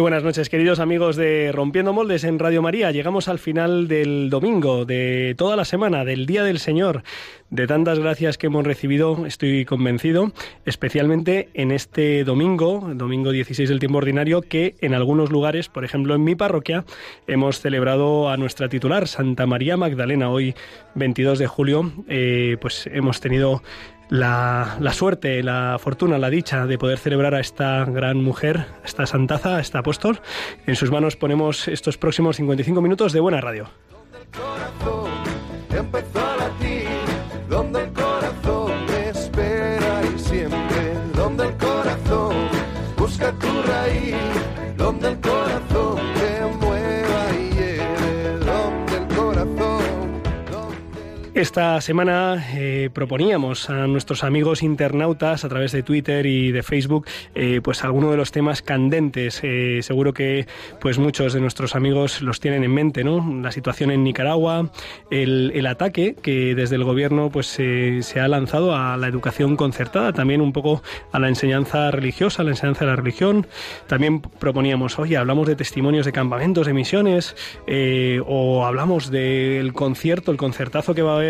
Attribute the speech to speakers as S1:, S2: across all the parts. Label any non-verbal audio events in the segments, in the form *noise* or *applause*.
S1: Muy buenas noches, queridos amigos de Rompiendo Moldes en Radio María. Llegamos al final del domingo, de toda la semana, del Día del Señor, de tantas gracias que hemos recibido, estoy convencido, especialmente en este domingo, domingo 16 del tiempo ordinario, que en algunos lugares, por ejemplo en mi parroquia, hemos celebrado a nuestra titular, Santa María Magdalena, hoy 22 de julio, eh, pues hemos tenido la, suerte, la fortuna, la dicha de poder celebrar a esta gran mujer, a esta santaza, a esta apóstol. En sus manos ponemos estos próximos 55 minutos de buena radio. Esta semana eh, proponíamos a nuestros amigos internautas a través de Twitter y de Facebook eh, pues algunos de los temas candentes. Eh, seguro que pues muchos de nuestros amigos los tienen en mente, ¿no? La situación en Nicaragua, el, ataque que desde el gobierno pues se ha lanzado a la educación concertada, también un poco a la enseñanza religiosa, a la enseñanza de la religión. También proponíamos, oye, hablamos de testimonios de campamentos, de misiones, o hablamos del concierto, el concertazo que va a haber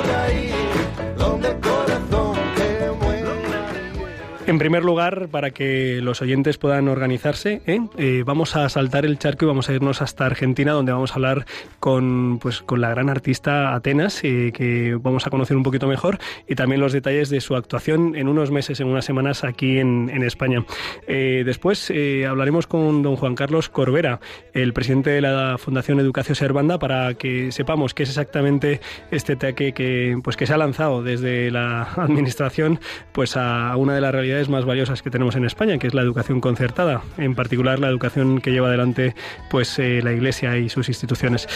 S1: En primer lugar, para que los oyentes puedan organizarse, ¿eh? Eh, vamos a saltar el charco y vamos a irnos hasta Argentina, donde vamos a hablar con, pues, con la gran artista Atenas, eh, que vamos a conocer un poquito mejor, y también los detalles de su actuación en unos meses, en unas semanas aquí en, en España. después hablaremos con don Juan Carlos Corbera, el presidente de la Fundación Educación Servanda, para que sepamos qué es exactamente este ataque que, pues, que se ha lanzado desde la *laughs* administración pues, a una de las realidades más valiosas que tenemos en España, que es la educación concertada, en particular la educación que lleva adelante pues eh, la Iglesia y sus instituciones.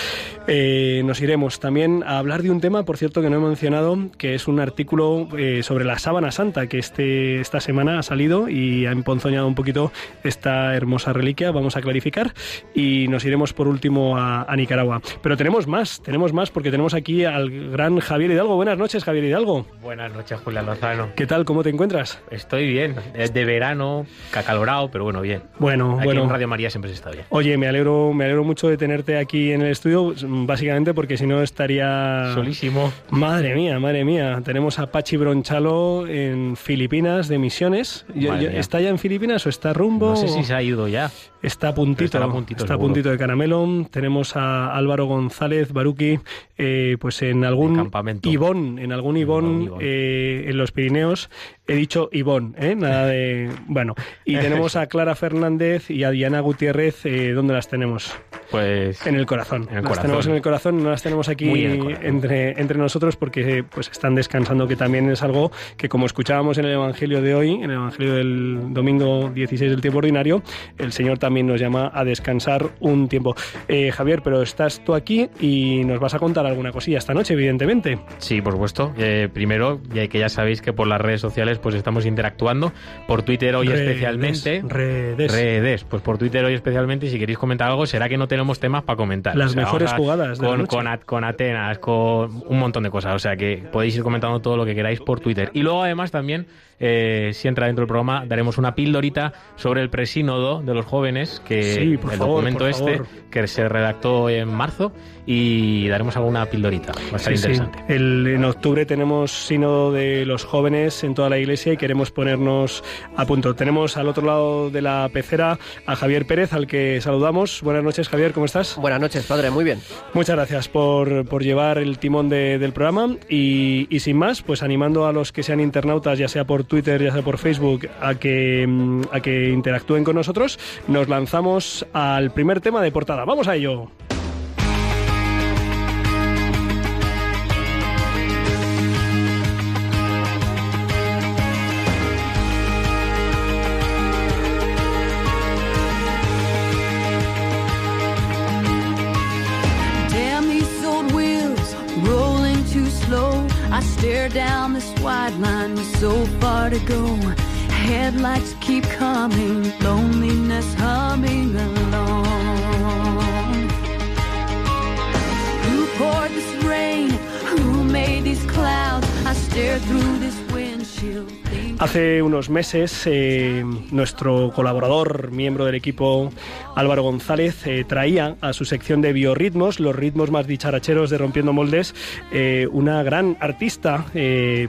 S1: Eh, nos iremos también a hablar de un tema, por cierto, que no he mencionado, que es un artículo eh, sobre la sábana santa que este, esta semana ha salido y ha emponzoñado un poquito esta hermosa reliquia. Vamos a clarificar y nos iremos por último a, a Nicaragua. Pero tenemos más, tenemos más porque tenemos aquí al gran Javier Hidalgo. Buenas noches, Javier Hidalgo.
S2: Buenas noches, Julián Lozano.
S1: ¿Qué tal? ¿Cómo te encuentras?
S2: Estoy bien, es de verano, cacalorado, pero bueno, bien.
S1: Bueno,
S2: aquí
S1: bueno.
S2: en Radio María siempre se está bien.
S1: Oye, me alegro, me alegro mucho de tenerte aquí en el estudio, básicamente porque si no estaría...
S2: Solísimo.
S1: Madre mía, madre mía. Tenemos a Pachi Bronchalo en Filipinas de Misiones. Yo- yo-. ¿Está ya en Filipinas o está rumbo?
S2: No sé si se ha ido ya.
S1: Está a puntito,
S2: a puntito,
S1: está a puntito de caramelo. Tenemos a Álvaro González Baruqui, eh, pues en algún
S2: campamento.
S1: Ibón, en algún Ibón, eh, en los Pirineos. He dicho Ibón, ¿eh? Nada de... Bueno, y *laughs* tenemos a Clara Fernández y a Diana Gutiérrez, eh, ¿dónde las tenemos?
S2: Pues
S1: En el corazón.
S2: En el
S1: las
S2: corazón.
S1: tenemos en el corazón, no las tenemos aquí
S2: en
S1: entre, entre nosotros porque pues están descansando, que también es algo que como escuchábamos en el Evangelio de hoy, en el Evangelio del domingo 16 del tiempo ordinario, el Señor también nos llama a descansar un tiempo. Eh, Javier, pero estás tú aquí y nos vas a contar alguna cosilla esta noche, evidentemente.
S2: sí, por supuesto. Eh, primero, ya que ya sabéis que por las redes sociales pues estamos interactuando. Por Twitter hoy
S1: Redes,
S2: especialmente.
S1: Redes.
S2: Redes, pues por Twitter hoy especialmente, y si queréis comentar algo, será que no tenemos temas para comentar.
S1: Las mejores
S2: a-
S1: jugadas de la
S2: con,
S1: noche.
S2: con, At- con Atenas, con un montón de cosas. O sea que podéis ir comentando todo lo que queráis por Twitter. Y luego, además, también, eh, si entra dentro del programa, daremos una pildorita sobre el presínodo de los jóvenes, que
S1: Sí, por
S2: el
S1: favor,
S2: documento
S1: por
S2: este,
S1: favor.
S2: que se redactó en marzo, y daremos alguna pildorita. Va a estar
S1: Sí, sí.
S2: interesante.
S1: El- en octubre tenemos sínodo de los jóvenes en toda la iglesia y queremos ponernos a punto. Tenemos al otro lado de la pecera a Javier Pérez, al que saludamos. Buenas noches, Javier, ¿cómo estás?
S3: Buenas noches, padre, muy bien.
S1: Muchas gracias por, por llevar el timón de- del programa y, y sin más, pues animando a los que sean internautas, ya sea por Twitter, ya sea por Facebook, a que, mm, a que interactúen con nosotros, nos lanzamos al primer tema de portada. ¡Vamos a ello!
S3: Stare down this wide line with so far to go. Headlights keep coming, loneliness humming along. Who poured this rain? Who made these clouds? I stare through this windshield.
S1: Hace unos meses, eh, nuestro colaborador, miembro del equipo Álvaro González, eh, traía a su sección de biorritmos, los ritmos más dicharacheros de Rompiendo Moldes, eh, una gran artista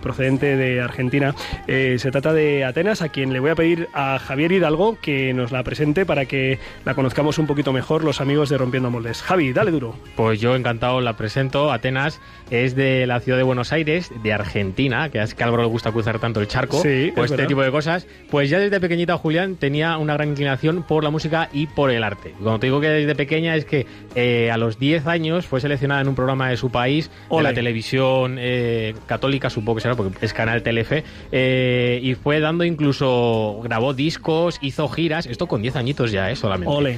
S1: procedente de Argentina. Se trata de Atenas, a quien le voy a pedir a Javier Hidalgo que nos la presente para que la conozcamos un poquito mejor los amigos de Rompiendo Moldes. Javi, dale duro.
S2: Pues yo encantado la presento. Atenas es de la ciudad de Buenos Aires, de Argentina, que es que a Álvaro le gusta cruzar tanto el charco,
S1: Sí,
S2: o
S1: es
S2: este
S1: verdad.
S2: tipo de cosas. Pues ya desde pequeñita Julián tenía una gran inclinación por la música y por el arte. Cuando te digo que desde pequeña es que eh, a los 10 años fue seleccionada en un programa de su país,
S1: Ole.
S2: la televisión eh, católica, supongo que será, porque es canal Telefe, eh, y fue dando incluso, grabó discos, hizo giras, esto con 10 añitos ya, ¿eh? Solamente.
S1: Ole.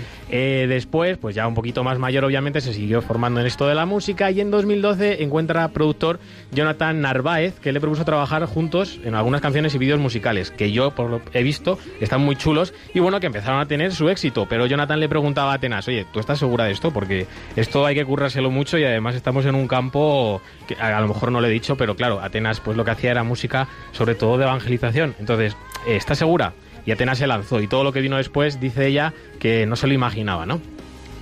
S2: Después, pues ya un poquito más mayor, obviamente, se siguió formando en esto de la música y en 2012 encuentra productor Jonathan Narváez, que le propuso trabajar juntos en algunas canciones y musicales, que yo, por lo he visto, están muy chulos y bueno, que empezaron a tener su éxito. Pero Jonathan le preguntaba a Atenas, oye, ¿tú estás segura de esto? Porque esto hay que currárselo mucho y además estamos en un campo que a, lo mejor no le he dicho, pero claro, Atenas pues lo que hacía era música sobre todo de evangelización. Entonces, eh, ¿estás segura? Y Atenas se lanzó y todo lo que vino después dice ella que no se lo imaginaba, ¿no?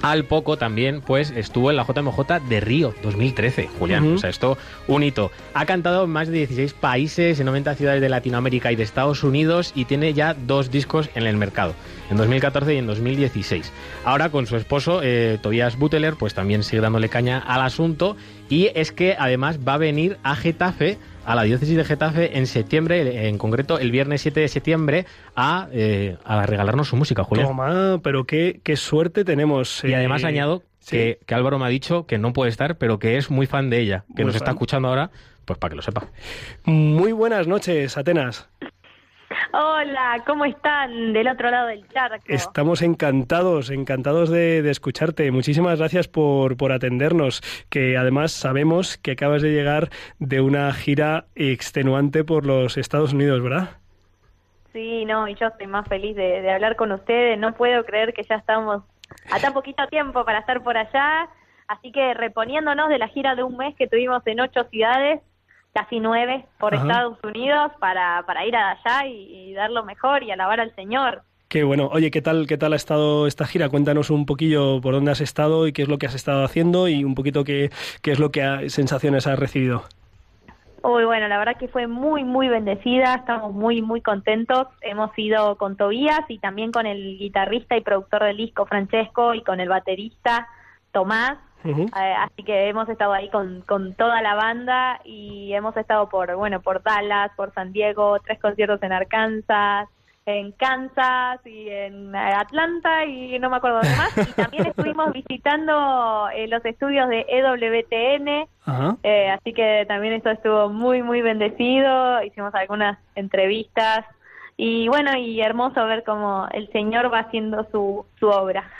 S2: Al poco también, pues, estuvo en la JMJ de Río 2013, Julián. O sea, esto, un hito. Ha cantado en más de 16 países, en 90 ciudades de Latinoamérica y de Estados Unidos y tiene ya dos discos en el mercado, en 2014 y en 2016. Ahora con su esposo, eh, Tobias Buteler, pues también sigue dándole caña al asunto y es que además va a venir a Getafe a la diócesis de Getafe en septiembre, en concreto el viernes 7 de septiembre, a, eh, a regalarnos su música, Julián.
S1: Toma, pero qué, qué suerte tenemos.
S2: Y además
S1: eh,
S2: añado
S1: sí.
S2: que, que Álvaro me ha dicho que no puede estar, pero que es muy fan de ella, que
S1: Muy
S2: nos está escuchando ahora, pues para que lo sepa.
S1: Muy buenas noches, Atenas.
S4: Hola, ¿cómo están del otro lado del charco?
S1: Estamos encantados, encantados de, de escucharte. Muchísimas gracias por, por atendernos, que además sabemos que acabas de llegar de una gira extenuante por los Estados Unidos, ¿verdad?
S4: Sí, no, y yo estoy más feliz de, de hablar con ustedes. No puedo creer que ya estamos a tan poquito tiempo para estar por allá. Así que reponiéndonos de la gira de un mes que tuvimos en ocho ciudades, casi nueve por
S1: Ajá.
S4: Estados Unidos, para, para ir allá y, y dar lo mejor y alabar al Señor.
S1: Qué bueno. Oye, ¿qué tal, ¿qué tal ha estado esta gira? Cuéntanos un poquillo por dónde has estado y qué es lo que has estado haciendo y un poquito qué, qué es lo que ha- sensaciones has recibido.
S4: Uy, bueno, la verdad que fue muy, muy bendecida, estamos muy, muy contentos. Hemos ido con Tobías y también con el guitarrista y productor del disco Francesco y con el baterista Tomás. Eh, así que hemos estado ahí con, con toda la banda y hemos estado por, bueno, por Dallas, por San Diego, tres conciertos en Arkansas, en Kansas y en Atlanta y no me acuerdo de más. Y también *laughs* estuvimos visitando eh, los estudios de EWTN,
S1: Ajá.
S4: eh, así que también esto estuvo muy, muy bendecido. Hicimos algunas entrevistas y bueno, y hermoso ver cómo el Señor va haciendo su, su obra.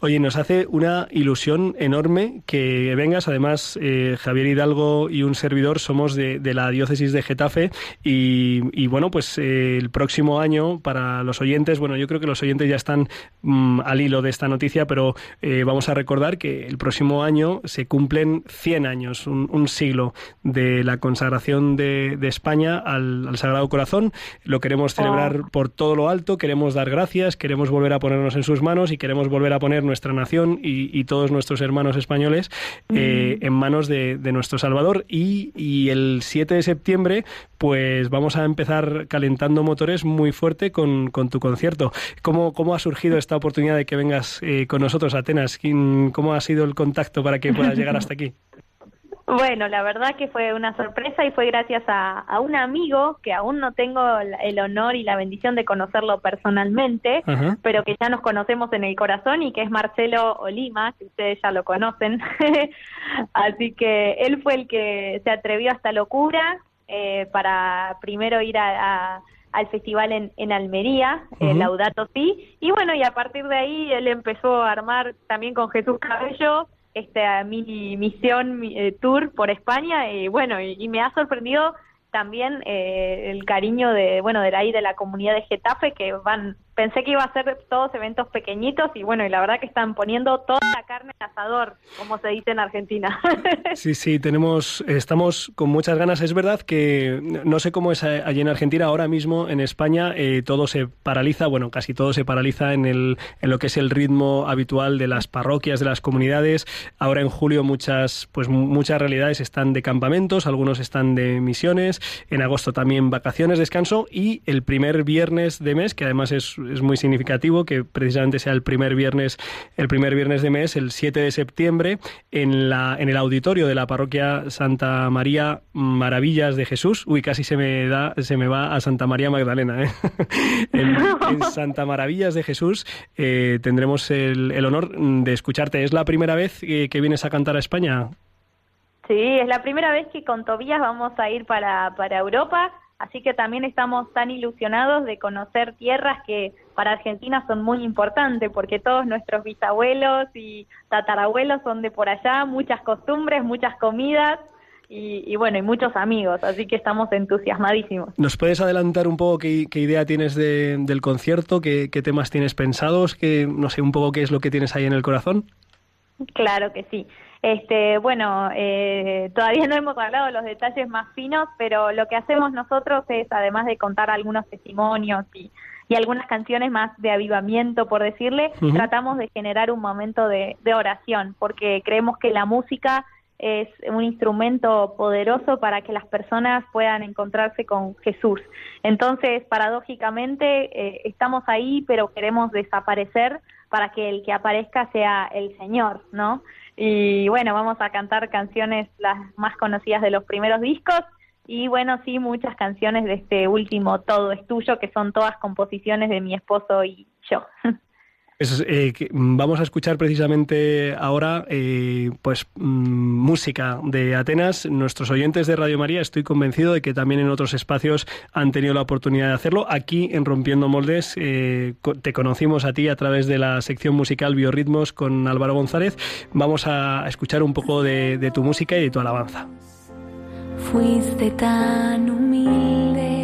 S1: Oye, nos hace una ilusión enorme que vengas. Además, eh, Javier Hidalgo y un servidor somos de, de la diócesis de Getafe y, y, bueno, pues eh, el próximo año para los oyentes, bueno, yo creo que los oyentes ya están mm, al hilo de esta noticia, pero eh, vamos a recordar que el próximo año se cumplen 100 años, un, un siglo de la consagración de, de España al, al Sagrado Corazón. Lo queremos celebrar por todo lo alto, queremos dar gracias, queremos volver a ponernos en sus manos y queremos volver a poner nuestra nación y, y todos nuestros hermanos españoles eh, en manos de, de nuestro Salvador. Y, y el 7 de septiembre, pues vamos a empezar calentando motores muy fuerte con, con tu concierto. ¿Cómo, ¿Cómo ha surgido esta oportunidad de que vengas eh, con nosotros a Atenas? ¿Quién- ¿Cómo ha sido el contacto para que puedas llegar hasta aquí? *laughs*
S4: Bueno, la verdad que fue una sorpresa y fue gracias a, a un amigo que aún no tengo el, el honor y la bendición de conocerlo personalmente, pero que ya nos conocemos en el corazón y que es Marcelo Olima, que ustedes ya lo conocen. *laughs* Así que él fue el que se atrevió a esta locura eh, para primero ir a, a- al festival en, en Almería, eh,
S1: Ujú.
S4: Laudato Si, y bueno, y a partir de ahí él empezó a armar también con Jesús Cabello esta mini misión mi- eh, tour por España y bueno, y, y me ha sorprendido también eh, el cariño de bueno de ahí de la comunidad de Getafe que van pensé que iba a ser todos eventos pequeñitos y bueno y la verdad que están poniendo toda la carne al asador como se dice en Argentina *laughs*
S1: Sí, sí, tenemos, estamos con muchas ganas. Es verdad que no sé cómo es allí en Argentina, ahora mismo en España eh, todo se paraliza, bueno, casi todo se paraliza en, el, en lo que es el ritmo habitual de las parroquias, de las comunidades. Ahora en julio muchas, pues muchas realidades están de campamentos, algunos están de misiones, en agosto también vacaciones, descanso y el primer viernes de mes, que además es, es muy significativo, que precisamente sea el primer viernes, el primer viernes de mes, el 7 de septiembre, en, la, en el auditorio de la parroquia Santa María Maravillas de Jesús. Uy, casi se me da, se me va a Santa María Magdalena, ¿eh? *laughs* en, Santa Maravillas de Jesús eh, tendremos el, el honor de escucharte. ¿Es la primera vez que, que vienes a cantar a España?
S4: Sí, es la primera vez que con Tobías vamos a ir para, para Europa, así que también estamos tan ilusionados de conocer tierras que para Argentina son muy importantes, porque todos nuestros bisabuelos y tatarabuelos son de por allá, muchas costumbres, muchas comidas y, y bueno, y muchos amigos, así que estamos entusiasmadísimos.
S1: ¿Nos puedes adelantar un poco qué, qué idea tienes de, del concierto, qué, qué temas tienes pensados, que no sé un poco qué es lo que tienes ahí en el corazón?
S4: Claro que sí. Este, bueno, eh, todavía no hemos hablado de los detalles más finos, pero lo que hacemos nosotros es, además de contar algunos testimonios y, y algunas canciones más de avivamiento, por decirle, tratamos de generar un momento de, de oración, porque creemos que la música es un instrumento poderoso para que las personas puedan encontrarse con Jesús. Entonces, paradójicamente, eh, estamos ahí, pero queremos desaparecer para que el que aparezca sea el Señor, ¿no? Y bueno, vamos a cantar canciones las más conocidas de los primeros discos y bueno, sí, muchas canciones de este último Todo es tuyo, que son todas composiciones de mi esposo y yo. *laughs*
S1: Eh, mm, vamos a escuchar precisamente ahora eh, pues mm, música de Atenas. Nuestros oyentes de Radio María, estoy convencido de que también en otros espacios han tenido la oportunidad de hacerlo. Aquí en Rompiendo Moldes eh, te conocimos a ti a través de la sección musical Biorritmos con Álvaro González. Vamos a escuchar un poco de tu música y de tu alabanza.
S3: Fuiste tan humilde,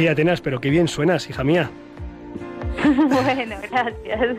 S1: Oye, Atenas, pero qué bien suenas, hija mía. *laughs*
S4: bueno, gracias.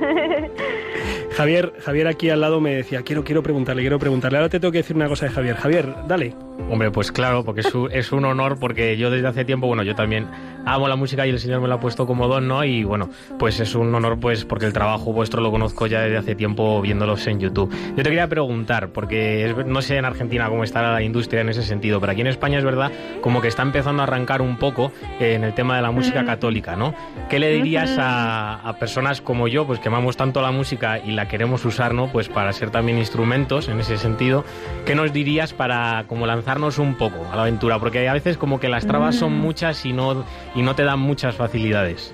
S1: Javier, Javier aquí al lado me decía, quiero, quiero preguntarle, quiero preguntarle. Ahora te tengo que decir una cosa de Javier. Javier, dale.
S2: Hombre, pues claro, porque es un, es un honor, porque yo desde hace tiempo, bueno, yo también amo la música y el Señor me la ha puesto como don, ¿no? Y bueno, pues es un honor, pues, porque el trabajo vuestro lo conozco ya desde hace tiempo viéndolos en YouTube. Yo te quería preguntar, porque es- no sé en Argentina cómo está la industria en ese sentido, pero aquí en España es verdad como que está empezando a arrancar un poco eh, en el tema de la música católica, ¿no? ¿Qué le dirías a, a personas como yo, pues que amamos tanto la música y la queremos usar, ¿no? Pues para ser también instrumentos en ese sentido. ¿Qué nos dirías para como lanzarnos un poco a la aventura? Porque a veces como que las trabas son muchas y no, y no te dan muchas facilidades.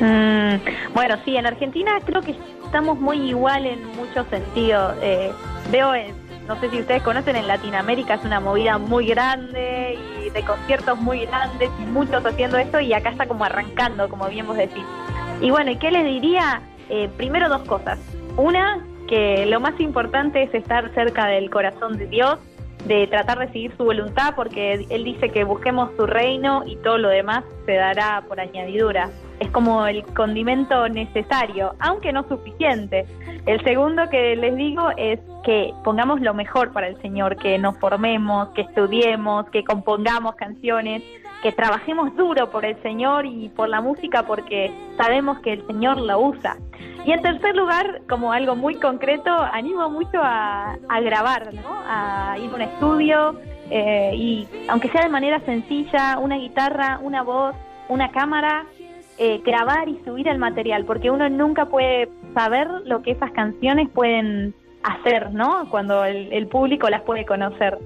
S4: Mm, bueno, sí, en Argentina creo que estamos muy igual en muchos sentidos. Eh, veo, en- no sé si ustedes conocen, en Latinoamérica es una movida muy grande y de conciertos muy grandes y muchos haciendo esto y acá está como arrancando, como bien vos decís. Y bueno, ¿y qué les diría? Eh, primero dos cosas. Una, que lo más importante es estar cerca del corazón de Dios de tratar de seguir su voluntad, porque él dice que busquemos su reino y todo lo demás se dará por añadidura. Es como el condimento necesario, aunque no suficiente. El segundo que les digo es que pongamos lo mejor para el Señor, que nos formemos, que estudiemos, que compongamos canciones, que trabajemos duro por el Señor y por la música porque sabemos que el Señor la usa. Y en tercer lugar, como algo muy concreto, animo mucho a, a grabar, ¿no? a ir a un estudio eh, y aunque sea de manera sencilla, una guitarra, una voz, una cámara, eh, grabar y subir el material, porque uno nunca puede saber lo que esas canciones pueden hacer, ¿no? Cuando el, el público las puede conocer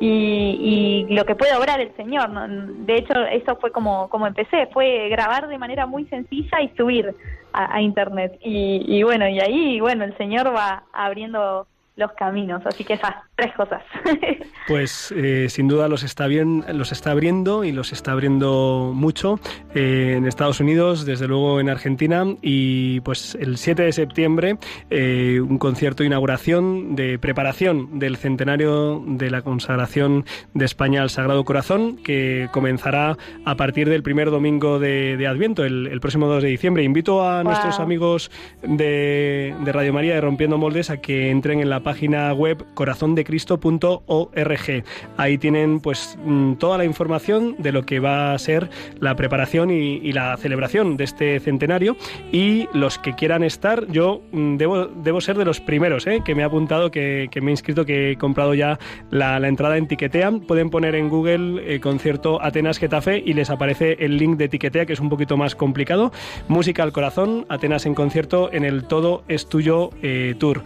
S4: y, y lo que puede obrar el Señor. ¿no? De hecho, eso fue como, como empecé, fue grabar de manera muy sencilla y subir a, Internet. Y, y bueno, y ahí, bueno, el Señor va abriendo los caminos, así que esas tres cosas. *laughs*
S1: Pues eh, sin duda los está bien, los está abriendo y los está abriendo mucho eh, en Estados Unidos, desde luego en Argentina y pues el 7 de septiembre eh, un concierto de inauguración de preparación del centenario de la consagración de España al Sagrado Corazón que comenzará a partir del primer domingo de, de Adviento, el, el, próximo 2 de diciembre. Invito a wow. nuestros amigos de, de Radio María de Rompiendo Moldes a que entren en la página web corazondecristo.org. Ahí tienen pues mm, toda la información de lo que va a ser la preparación y, la celebración de este centenario y los que quieran estar, yo mm, debo, debo ser de los primeros ¿eh? que me he apuntado, que, me he inscrito, que he comprado ya la, la entrada en Tiquetea. Pueden poner en Google eh, concierto Atenas Getafe y les aparece el link de Tiquetea, que es un poquito más complicado. Música al corazón, Atenas en concierto en el Todo es Tuyo eh, Tour.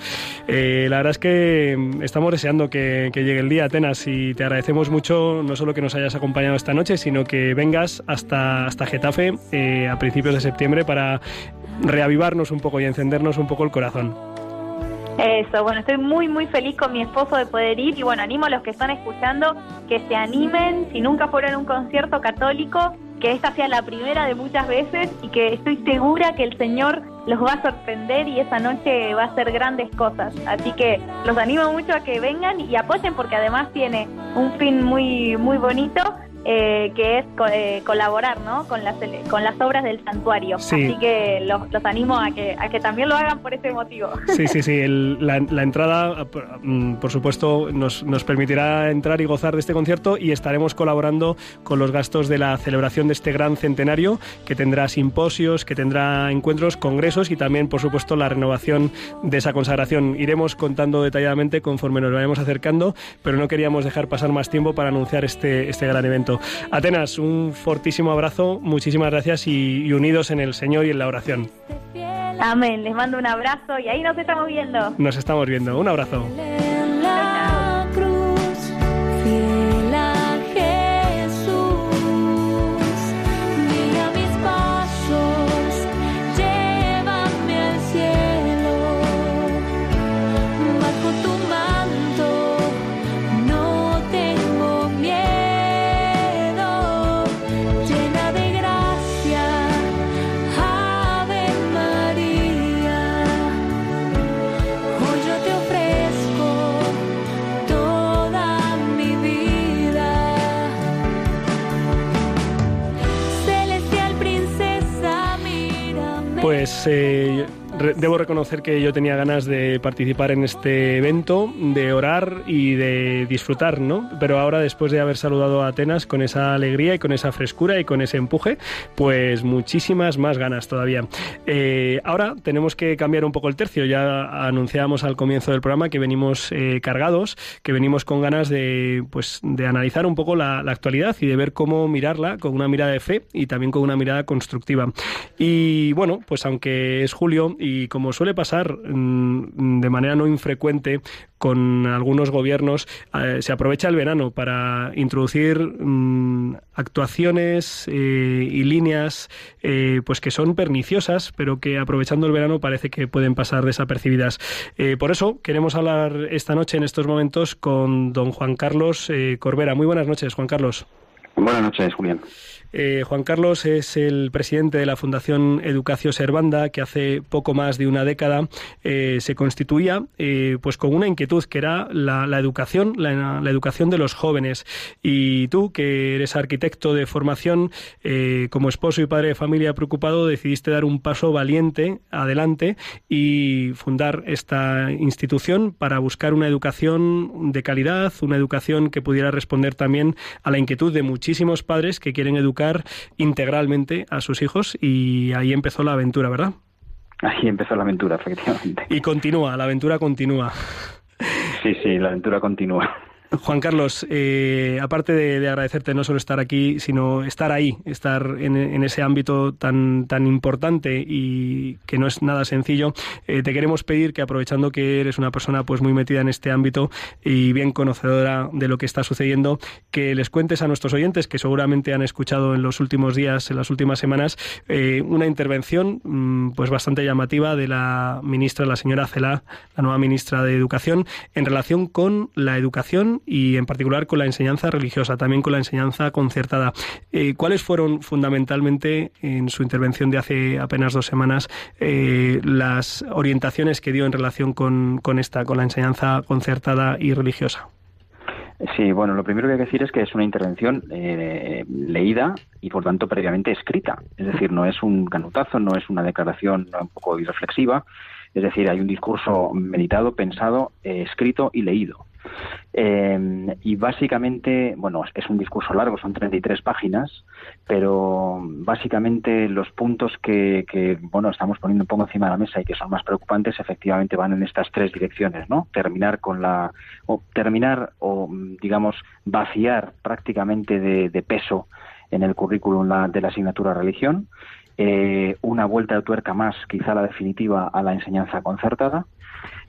S1: la verdad es que mm, estamos deseando que, que, llegue el día, Atenas, y te agradecemos mucho no solo que nos hayas acompañado esta noche, sino que vengas hasta, hasta Getafe eh, a principios de septiembre para reavivarnos un poco y encendernos un poco el corazón.
S4: Eso, bueno, estoy muy, muy feliz con mi esposo de poder ir y bueno, animo a los que están escuchando que se animen, si nunca fueron a un concierto católico, que esta sea la primera de muchas veces y que estoy segura que el Señor los va a sorprender y esa noche va a hacer grandes cosas. Así que los animo mucho a que vengan y apoyen porque además tiene un fin muy, muy bonito eh, que es co eh, colaborar ¿no? con, las, con las obras del santuario. Sí. Así que los, los, animo a que, a que también lo hagan por ese motivo.
S1: Sí, sí, sí. El, *laughs* la, la, entrada, mm, por supuesto, nos, nos, permitirá entrar y gozar de este concierto y estaremos colaborando con los gastos de la celebración de este gran centenario que tendrá simposios, que tendrá encuentros, congresos y también, por supuesto, la renovación de esa consagración. Iremos contando detalladamente conforme nos vayamos acercando, pero no queríamos dejar pasar más tiempo para anunciar este, este gran evento. Atenas, un fortísimo abrazo, muchísimas gracias y, y, unidos en el Señor y en la oración.
S4: Amén, les mando un abrazo y ahí nos estamos viendo.
S1: Nos estamos viendo, un abrazo. Pues eh, debo reconocer que yo tenía ganas de participar en este evento, de orar y de disfrutar, ¿no? Pero ahora, después de haber saludado a Atenas con esa alegría y con esa frescura y con ese empuje, pues muchísimas más ganas todavía. Eh, ahora tenemos que cambiar un poco el tercio. Ya anunciábamos al comienzo del programa que venimos eh, cargados, que venimos con ganas de, pues, de analizar un poco la, la actualidad y de ver cómo mirarla con una mirada de fe y también con una mirada constructiva. Y bueno, pues aunque es julio y como suele pasar mmm, de manera no infrecuente con algunos gobiernos, eh, se aprovecha el verano para introducir mmm, actuaciones eh, y líneas eh, pues que son perniciosas, pero que aprovechando el verano parece que pueden pasar desapercibidas. Eh, por eso queremos hablar esta noche, en estos momentos, con don Juan Carlos Corbera. Muy buenas noches, Juan Carlos.
S5: Buenas noches, Julián.
S1: Eh, Juan Carlos es el presidente de la Fundación Educación Servanda, que hace poco más de una década eh, se constituía eh, pues con una inquietud que era la, educación, la, educación de los jóvenes. Y tú, que eres arquitecto de formación, como esposo y padre de familia preocupado, decidiste dar un paso valiente adelante y fundar esta institución para buscar una educación de calidad, una educación que pudiera responder también a la inquietud de muchísimos padres que quieren educar integralmente a sus hijos y ahí empezó la aventura, ¿verdad?
S5: Ahí empezó la aventura, efectivamente.
S1: Y continúa, la aventura continúa.
S5: Sí, sí, la aventura continúa.
S1: Juan Carlos, eh, aparte de, agradecerte no solo estar aquí, sino estar ahí, estar en, ese ámbito tan, tan importante y que no es nada sencillo, eh, te queremos pedir que aprovechando que eres una persona pues muy metida en este ámbito y bien conocedora de lo que está sucediendo, que les cuentes a nuestros oyentes que seguramente han escuchado en los últimos días, en las últimas semanas, eh, una intervención mm, pues bastante llamativa de la ministra, la señora Celá, la nueva ministra de Educación, en relación con la educación y en particular con la enseñanza religiosa, también con la enseñanza concertada. Eh, ¿Cuáles fueron fundamentalmente en su intervención de hace apenas dos semanas eh, las orientaciones que dio en relación con, esta, con la enseñanza concertada y religiosa?
S5: Sí, bueno, lo primero que hay que decir es que es una intervención eh, leída y por tanto previamente escrita. Es decir, no es un canutazo, no es una declaración un poco irreflexiva. Es decir, hay un discurso meditado, pensado, escrito y leído. Eh, y básicamente, bueno, es un discurso largo, son 33 páginas, pero básicamente los puntos que, bueno, estamos poniendo un poco encima de la mesa y que son más preocupantes, efectivamente van en estas tres direcciones, ¿no? Terminar con la, o terminar o, digamos, vaciar prácticamente de, peso en el currículum de la asignatura religión, eh, una vuelta de tuerca más, quizá la definitiva, a la enseñanza concertada,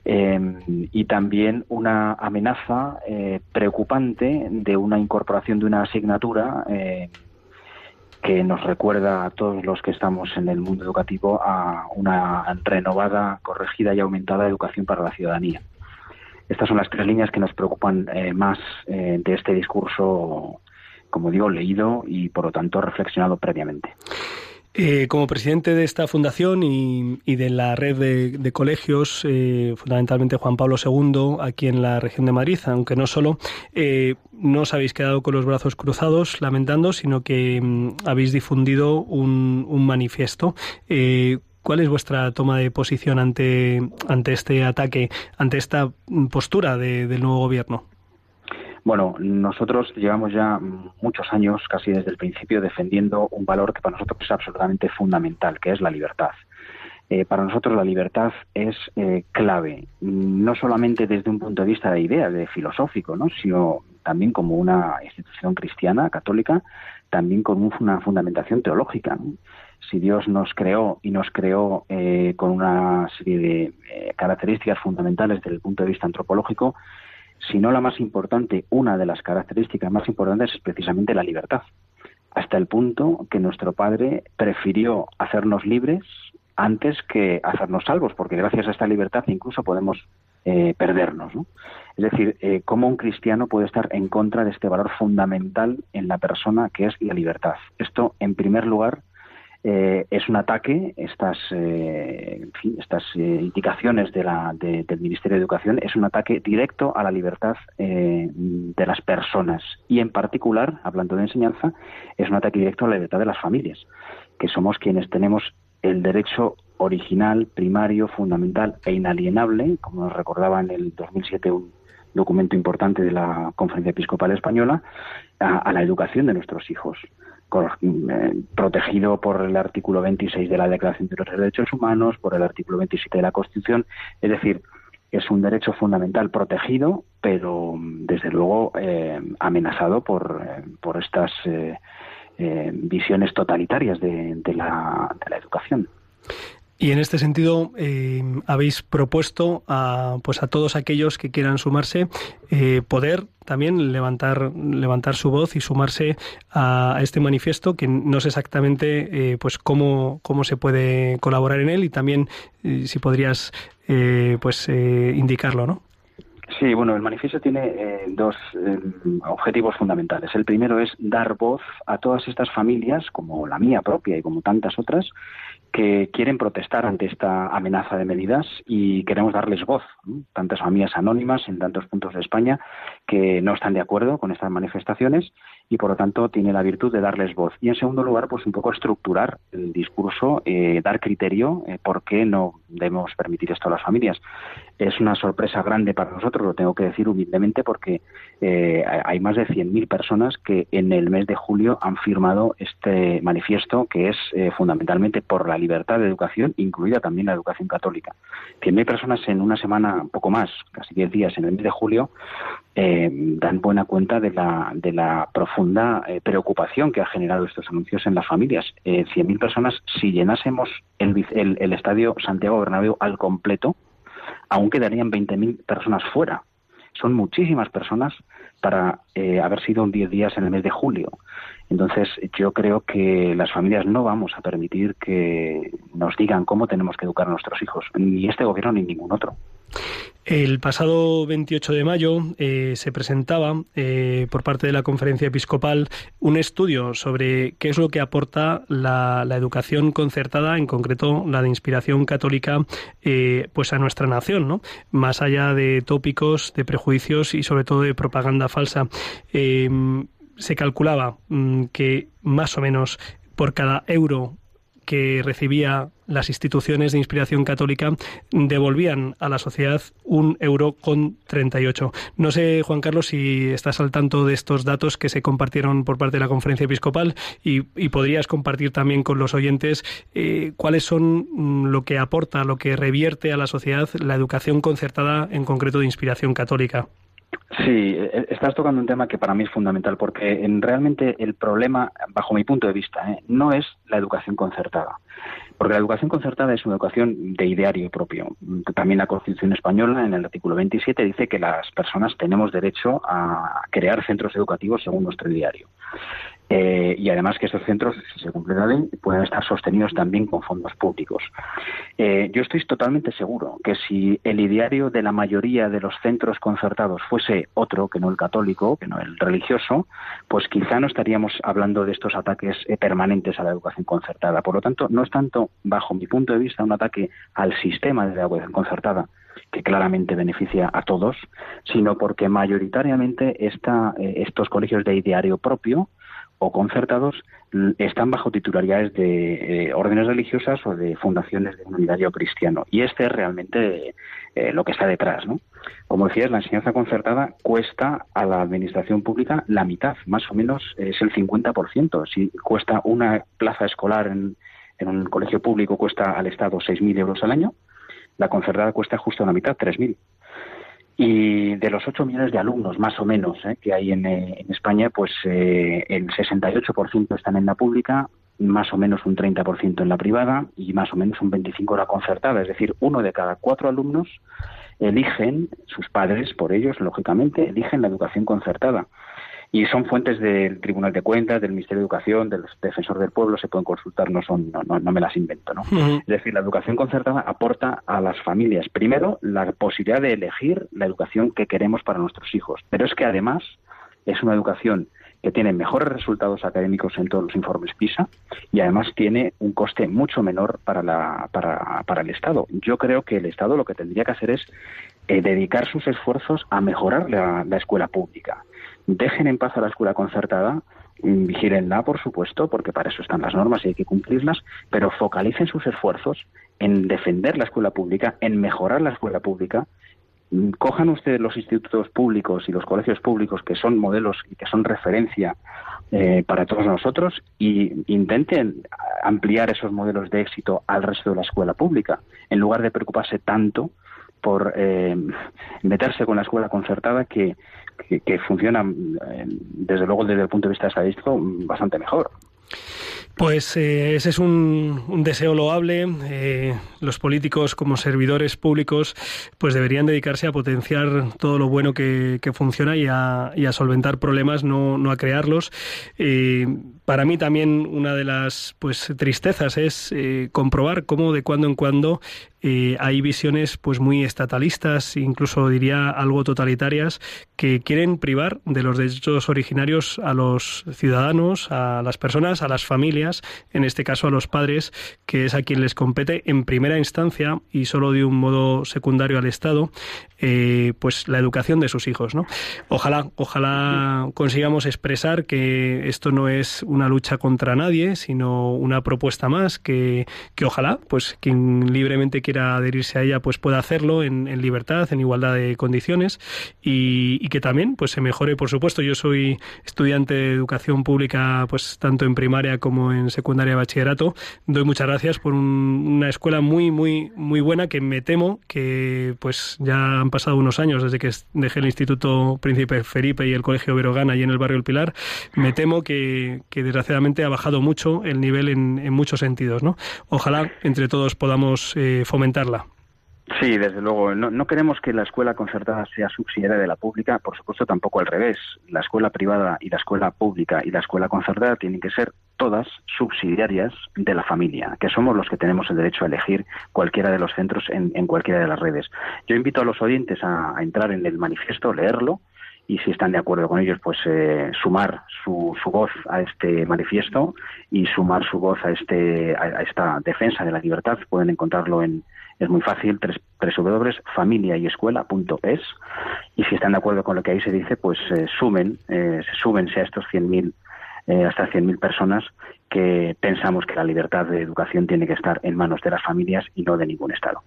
S5: Em, y también una amenaza eh, preocupante de una incorporación de una asignatura eh, que nos recuerda a todos los que estamos en el mundo educativo a una renovada, corregida y aumentada educación para la ciudadanía. Estas son las tres líneas que nos preocupan eh, más de este discurso, como digo, leído y por lo tanto reflexionado previamente.
S1: Eh, como presidente de esta fundación y, de la red de, colegios, eh, fundamentalmente Juan Pablo II, aquí en la región de Madrid, aunque no solo, eh, no os habéis quedado con los brazos cruzados lamentando, sino que mm, habéis difundido un, manifiesto. ¿Cuál es vuestra toma de posición ante, ante este ataque, ante esta postura del nuevo gobierno?
S5: Bueno, nosotros llevamos ya muchos años, casi desde el principio, defendiendo un valor que para nosotros es absolutamente fundamental, que es la libertad. Eh, para nosotros la libertad es eh, clave, no solamente desde un punto de vista de idea, de filosófico, ¿no? sino también como una institución cristiana, católica, también con una fundamentación teológica. Si Dios nos creó y nos creó eh, con una serie de características fundamentales desde el punto de vista antropológico, si no la más importante, una de las características más importantes es precisamente la libertad, hasta el punto que nuestro Padre prefirió hacernos libres antes que hacernos salvos, porque gracias a esta libertad incluso podemos eh, perdernos. Es decir, eh, cómo un cristiano puede estar en contra de este valor fundamental en la persona que es la libertad. Esto, en primer lugar, eh, es un ataque, estas, eh, eh, indicaciones de la, del Ministerio de Educación, es un ataque directo a la libertad de las personas y en particular, hablando de enseñanza, es un ataque directo a la libertad de las familias, que somos quienes tenemos el derecho original, primario, fundamental e inalienable, como nos recordaba en el 2007 un documento importante de la Conferencia Episcopal Española, a la educación de nuestros hijos. Eh, protegido por el artículo 26 de la Declaración de los Derechos Humanos, por el artículo 27 de la Constitución, es decir, es un derecho fundamental protegido, pero desde luego eh, amenazado por, eh, por estas visiones totalitarias de, la, de la educación.
S1: Y en este sentido eh, habéis propuesto a, pues a todos aquellos que quieran sumarse eh, poder también levantar levantar su voz y sumarse a, este manifiesto que no sé exactamente eh, pues cómo cómo se puede colaborar en él y también si podrías pues indicarlo, ¿no?
S5: Sí, bueno, el manifiesto tiene eh, dos eh, objetivos fundamentales. El primero es dar voz a todas estas familias, como la mía propia y como tantas otras, que quieren protestar ante esta amenaza de medidas y queremos darles voz. Tantas familias anónimas en tantos puntos de España que no están de acuerdo con estas manifestaciones y por lo tanto tiene la virtud de darles voz. Y en segundo lugar, pues un poco estructurar el discurso, eh, dar criterio eh, por qué no debemos permitir esto a las familias. Es una sorpresa grande para nosotros, lo tengo que decir humildemente, porque eh, hay más de 100.000 personas que en el mes de julio han firmado este manifiesto que es fundamentalmente por la libertad de educación, incluida también la educación católica. 100.000 personas en una semana, poco más, casi 10 días en el mes de julio, dan buena cuenta de la, de la profunda eh, preocupación que ha generado estos anuncios en las familias. Eh, 100.000 personas, si llenásemos el, el, el estadio Santiago Bernabéu al completo, aún quedarían 20.000 personas fuera. Son muchísimas personas para eh, haber sido un 10 días en el mes de julio. Entonces, yo creo que las familias no vamos a permitir que nos digan cómo tenemos que educar a nuestros hijos, ni este gobierno ni ningún otro.
S1: El pasado 28 de mayo eh, se presentaba eh, por parte de la Conferencia Episcopal un estudio sobre qué es lo que aporta la, educación concertada, en concreto la de inspiración católica, eh, pues a nuestra nación, ¿no? Más allá de tópicos, de prejuicios y sobre todo de propaganda falsa. Se calculaba mm, que más o menos por cada euro que recibía las instituciones de inspiración católica devolvían a la sociedad un euro con 38. No sé, Juan Carlos, si estás al tanto de estos datos que se compartieron por parte de la conferencia episcopal y, podrías compartir también con los oyentes eh, cuáles son mm, lo que aporta, lo que revierte a la sociedad la educación concertada, en concreto de inspiración católica.
S5: Sí, eh, estás tocando un tema que para mí es fundamental porque en, realmente el problema, bajo mi punto de vista, ¿eh? no es la educación concertada. Porque la educación concertada es una educación de ideario propio. También la Constitución española, en el artículo 27, dice que las personas tenemos derecho a crear centros educativos según nuestro ideario. Eh, y además que estos centros, si se cumple la ley, pueden estar sostenidos también con fondos públicos. Eh, yo estoy totalmente seguro que si el ideario de la mayoría de los centros concertados fuese otro, que no el católico, que no el religioso, pues quizá no estaríamos hablando de estos ataques eh, permanentes a la educación concertada. Por lo tanto, no es tanto, bajo mi punto de vista, un ataque al sistema de la educación concertada, que claramente beneficia a todos, sino porque mayoritariamente esta, eh, estos colegios de ideario propio o concertados están bajo titularidades de eh, órdenes religiosas o de fundaciones de un ideario cristiano. Y este es realmente eh, lo que está detrás. ¿no? Como decías, la enseñanza concertada cuesta a la administración pública la mitad, más o menos es el 50%. Si cuesta una plaza escolar en, en un colegio público, cuesta al Estado 6.000 euros al año, la concertada cuesta justo la mitad, 3.000. Y de los 8 millones de alumnos, más o menos, ¿eh? que hay en, eh, en España, pues eh, el 68% están en la pública, más o menos un 30% en la privada y más o menos un 25% en la concertada. Es decir, uno de cada cuatro alumnos eligen, sus padres por ellos, lógicamente, eligen la educación concertada. Y son fuentes del Tribunal de Cuentas, del Ministerio de Educación, del Defensor del Pueblo, se pueden consultar, no, son, no, no, no me las invento. ¿no? Es decir, la educación concertada aporta a las familias, primero, la posibilidad de elegir la educación que queremos para nuestros hijos, pero es que además es una educación que tiene mejores resultados académicos en todos los informes PISA y además tiene un coste mucho menor para, la, para, para el Estado. Yo creo que el Estado lo que tendría que hacer es eh, dedicar sus esfuerzos a mejorar la, la escuela pública. Dejen en paz a la escuela concertada, mm, vigílenla, por supuesto, porque para eso están las normas y hay que cumplirlas, pero focalicen sus esfuerzos en defender la escuela pública, en mejorar la escuela pública. Mm, Cojan ustedes los institutos públicos y los colegios públicos que son modelos y que son referencia eh, para todos nosotros y intenten ampliar esos modelos de éxito al resto de la escuela pública, en lugar de preocuparse tanto por eh, meterse con la escuela concertada que, que, que funciona, eh, desde luego, desde el punto de vista estadístico, bastante mejor.
S1: Pues eh, ese es un, un deseo loable. Eh, los políticos como servidores públicos pues deberían dedicarse a potenciar todo lo bueno que, funciona y a, solventar problemas, no, no a crearlos. Para mí también una de las pues tristezas es eh, comprobar cómo de cuando en cuando eh, hay visiones pues muy estatalistas, incluso diría algo totalitarias, que quieren privar de los derechos originarios a los ciudadanos, a las personas, a las familias, en este caso a los padres, que es a quien les compete en primera instancia y solo de un modo secundario al Estado, eh, pues la educación de sus hijos, ¿no? Ojalá, ojalá consigamos expresar que esto no es una lucha contra nadie, sino una propuesta más que, que ojalá, pues quien libremente quiera adherirse a ella, pues pueda hacerlo en, en libertad, en igualdad de condiciones y, y, que también, pues se mejore, por supuesto. Yo soy estudiante de educación pública, pues tanto en primaria como en secundaria y bachillerato. Doy muchas gracias por un, una escuela muy, muy, muy buena que me temo que, pues ya han pasado unos años desde que dejé el Instituto Príncipe Felipe y el Colegio Verogana allí en el barrio El Pilar. Me temo que, que desgraciadamente ha bajado mucho el nivel en, muchos sentidos, ¿no? Ojalá entre todos podamos eh, fomentarla.
S5: Sí, desde luego. No, no, queremos que la escuela concertada sea subsidiaria de la pública, por supuesto tampoco al revés. La escuela privada y la escuela pública y la escuela concertada tienen que ser todas subsidiarias de la familia, que somos los que tenemos el derecho a elegir cualquiera de los centros en, en cualquiera de las redes. Yo invito a los oyentes a, a entrar en el manifiesto, leerlo, y si están de acuerdo con ellos, pues eh, sumar su, su, voz a este manifiesto y sumar su voz a, este, a, esta defensa de la libertad. Pueden encontrarlo en, es muy fácil, www.familiayescuela.es y si están de acuerdo con lo que ahí se dice, pues eh, sumen, eh, súmense a estos 100.000 eh, hasta 100.000 personas que pensamos que la libertad de educación tiene que estar en manos de las familias y no de ningún Estado.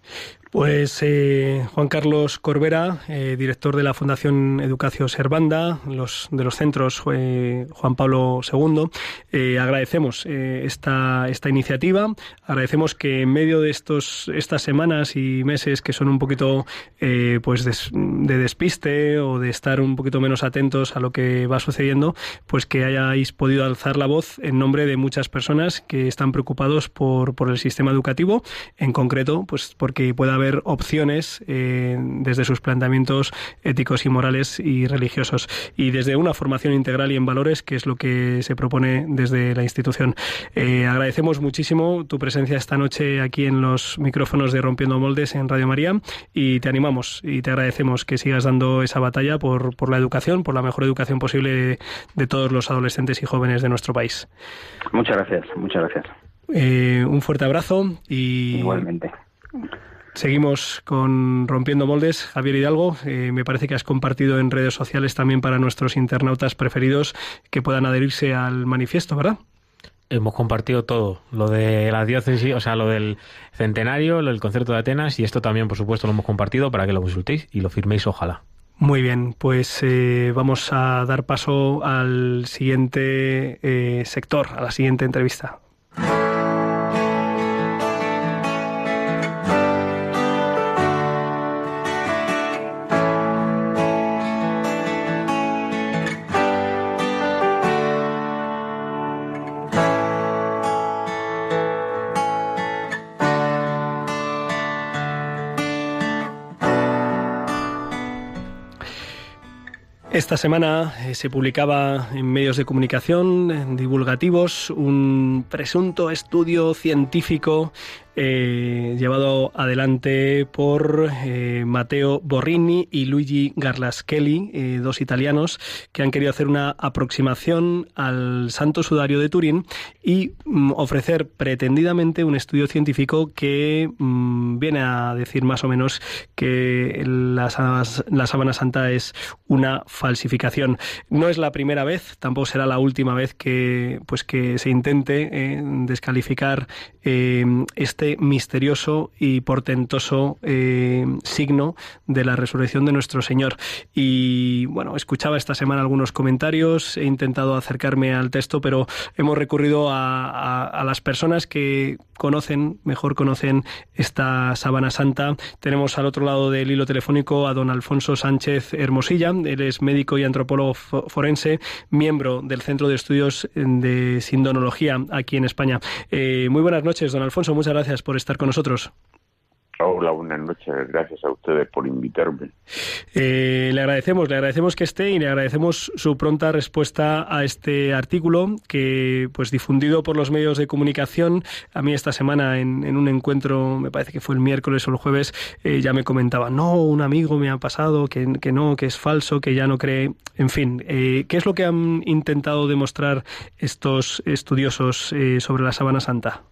S1: Pues eh, Juan Carlos Corbera, eh, director de la Fundación Educación Servanda, los, de los centros eh, Juan Pablo II, agradecemos esta, esta iniciativa, agradecemos que en medio de estos, estas semanas y meses que son un poquito pues de despiste o de estar un poquito menos atentos a lo que va sucediendo, pues que hayáis podido alzar la voz en nombre de muchas personas que están preocupados por, por el sistema educativo, en concreto, pues porque pueda haber opciones eh, desde sus planteamientos éticos y morales y religiosos y desde una formación integral y en valores, que es lo que se propone desde la institución. Eh, agradecemos muchísimo tu presencia esta noche aquí en los micrófonos de Rompiendo Moldes en Radio María y te animamos y te agradecemos que sigas dando esa batalla por, por la educación, por la mejor educación posible de, de todos los adolescentes y jóvenes de nuestro país.
S5: Muchas gracias, muchas gracias.
S1: Eh, un fuerte abrazo y.
S5: Igualmente.
S1: Seguimos con Rompiendo Moldes. Javier Hidalgo, eh, me parece que has compartido en redes sociales también para nuestros internautas preferidos que puedan adherirse al manifiesto, ¿verdad?
S2: Hemos compartido todo, lo de la diócesis, o sea, lo del centenario, lo del concierto de Atenas y esto también, por supuesto, lo hemos compartido para que lo consultéis y lo firméis, ojalá.
S1: Muy bien, pues eh, vamos a dar paso al siguiente eh, sector, a la siguiente entrevista. Esta semana eh, se publicaba en medios de comunicación divulgativos un presunto estudio científico eh, llevado adelante por eh, Matteo Borrini y Luigi Garlaschelli, eh, dos italianos que han querido hacer una aproximación al Santo Sudario de Turín y mm, ofrecer pretendidamente un estudio científico que mm, viene a decir más o menos que la, la sábana santa es una falsificación. No es la primera vez, tampoco será la última vez que, pues, que se intente eh, descalificar eh, este misterioso y portentoso eh, signo de la resurrección de nuestro Señor. Y bueno, escuchaba esta semana algunos comentarios, he intentado acercarme al texto, pero hemos recurrido a, las personas que conocen, mejor conocen esta sábana santa. Tenemos al otro lado del hilo telefónico a don Alfonso Sánchez Hermosilla, él es médico y antropólogo forense, miembro del Centro de Estudios de Sindonología aquí en España. Eh, muy buenas noches, don Alfonso, muchas gracias por estar con nosotros.
S6: Hola, buenas noches. Gracias a ustedes por invitarme.
S1: Eh, le agradecemos, le agradecemos que esté y le agradecemos su pronta respuesta a este artículo que, pues, difundido por los medios de comunicación. A mí esta semana en, en un encuentro, me parece que fue el miércoles o el jueves, eh, ya me comentaba, no, un amigo me ha pasado, que, que no, que es falso, que ya no cree. En fin, eh, ¿qué es lo que han intentado demostrar estos estudiosos sobre la Sábana Santa?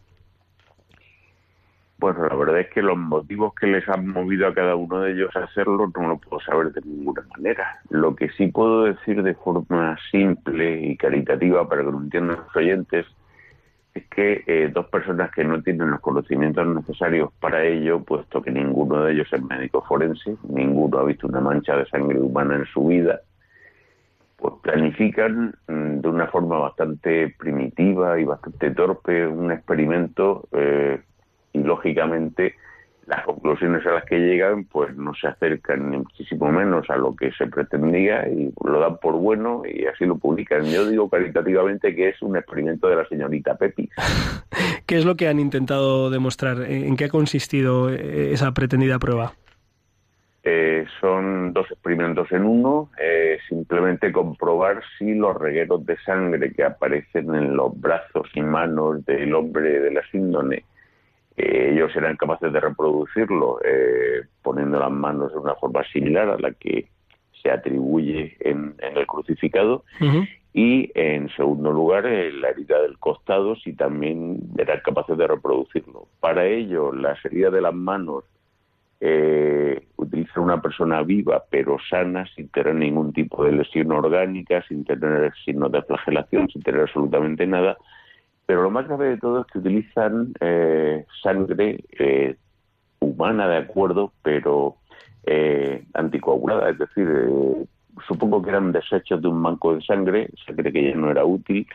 S6: Bueno, la verdad es que los motivos que les han movido a cada uno de ellos a hacerlo no lo puedo saber de ninguna manera. Lo que sí puedo decir de forma simple y caritativa para que lo entiendan los oyentes es que eh, dos personas que no tienen los conocimientos necesarios para ello, puesto que ninguno de ellos es médico forense, ninguno ha visto una mancha de sangre humana en su vida, pues planifican mm, de una forma bastante primitiva y bastante torpe un experimento eh, y lógicamente las conclusiones a las que llegan pues no se acercan ni muchísimo menos a lo que se pretendía y lo dan por bueno y así lo publican. Yo digo caritativamente que es un experimento de la señorita Pepi. *laughs*
S1: ¿Qué es lo que han intentado demostrar? ¿En qué ha consistido eh, esa pretendida prueba?
S6: Eh, son dos experimentos en uno, eh, simplemente comprobar si los regueros de sangre que aparecen en los brazos y manos del hombre de la síndrome eh, ellos eran capaces de reproducirlo eh, poniendo las manos de una forma similar a la que se atribuye en, en el crucificado y en segundo lugar eh, la herida del costado si también eran capaces de reproducirlo. Para ello las heridas de las manos eh, utiliza una persona viva pero sana sin tener ningún tipo de lesión orgánica, sin tener signos de flagelación, sin tener absolutamente nada pero lo más grave de todo es que utilizan eh, sangre eh, humana, de acuerdo, pero eh, anticoagulada, es decir, eh, supongo que eran desechos de un banco de sangre, sangre que ya no era útil,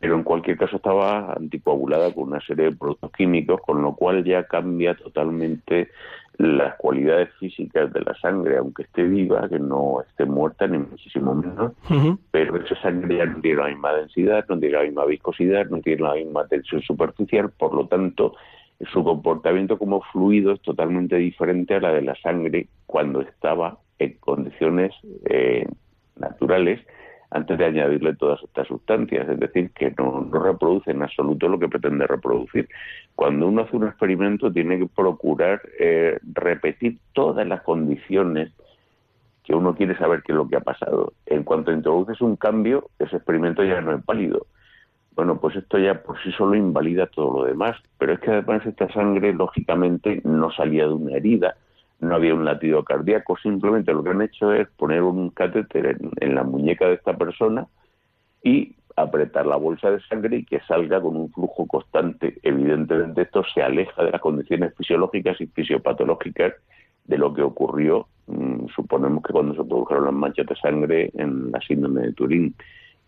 S6: pero en cualquier caso estaba anticoagulada con una serie de productos químicos, con lo cual ya cambia totalmente las cualidades físicas de la sangre, aunque esté viva, que no esté muerta ni muchísimo menos, pero esa sangre ya no tiene la misma densidad, no tiene la misma viscosidad, no tiene la misma tensión superficial, por lo tanto, su comportamiento como fluido es totalmente diferente a la de la sangre cuando estaba en condiciones eh, naturales antes de añadirle todas estas sustancias, es decir, que no, reproduce en absoluto lo que pretende reproducir. Cuando uno hace un experimento tiene que procurar eh, repetir todas las condiciones que uno quiere saber qué es lo que ha pasado. En cuanto introduces un cambio, ese experimento ya no es válido. Bueno, pues esto ya por sí solo invalida todo lo demás, pero es que además esta sangre, lógicamente, no salía de una herida, no había un latido cardíaco, simplemente lo que han hecho es poner un catéter en, la muñeca de esta persona y apretar la bolsa de sangre y que salga con un flujo constante. Evidentemente esto se aleja de las condiciones fisiológicas y fisiopatológicas de lo que ocurrió, mmm, suponemos que cuando se produjeron las manchas de sangre en la síndrome de Turín.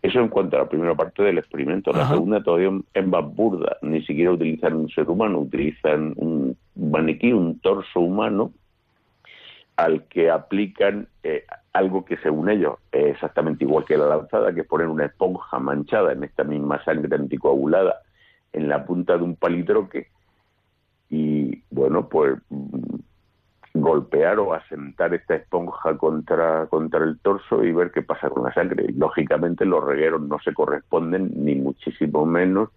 S6: Eso en cuanto a la primera parte del experimento. La Ajá. segunda todavía es más burda. Ni siquiera utilizan un ser humano, utilizan un maniquí, un torso humano, al que aplican eh, algo que según ellos es exactamente igual que la lanzada, que es poner una esponja manchada en esta misma sangre anticoagulada en la punta de un palitroque y bueno, pues mm, golpear o asentar esta esponja contra, contra el torso y ver qué pasa con la sangre. Lógicamente los regueros no se corresponden ni muchísimo menos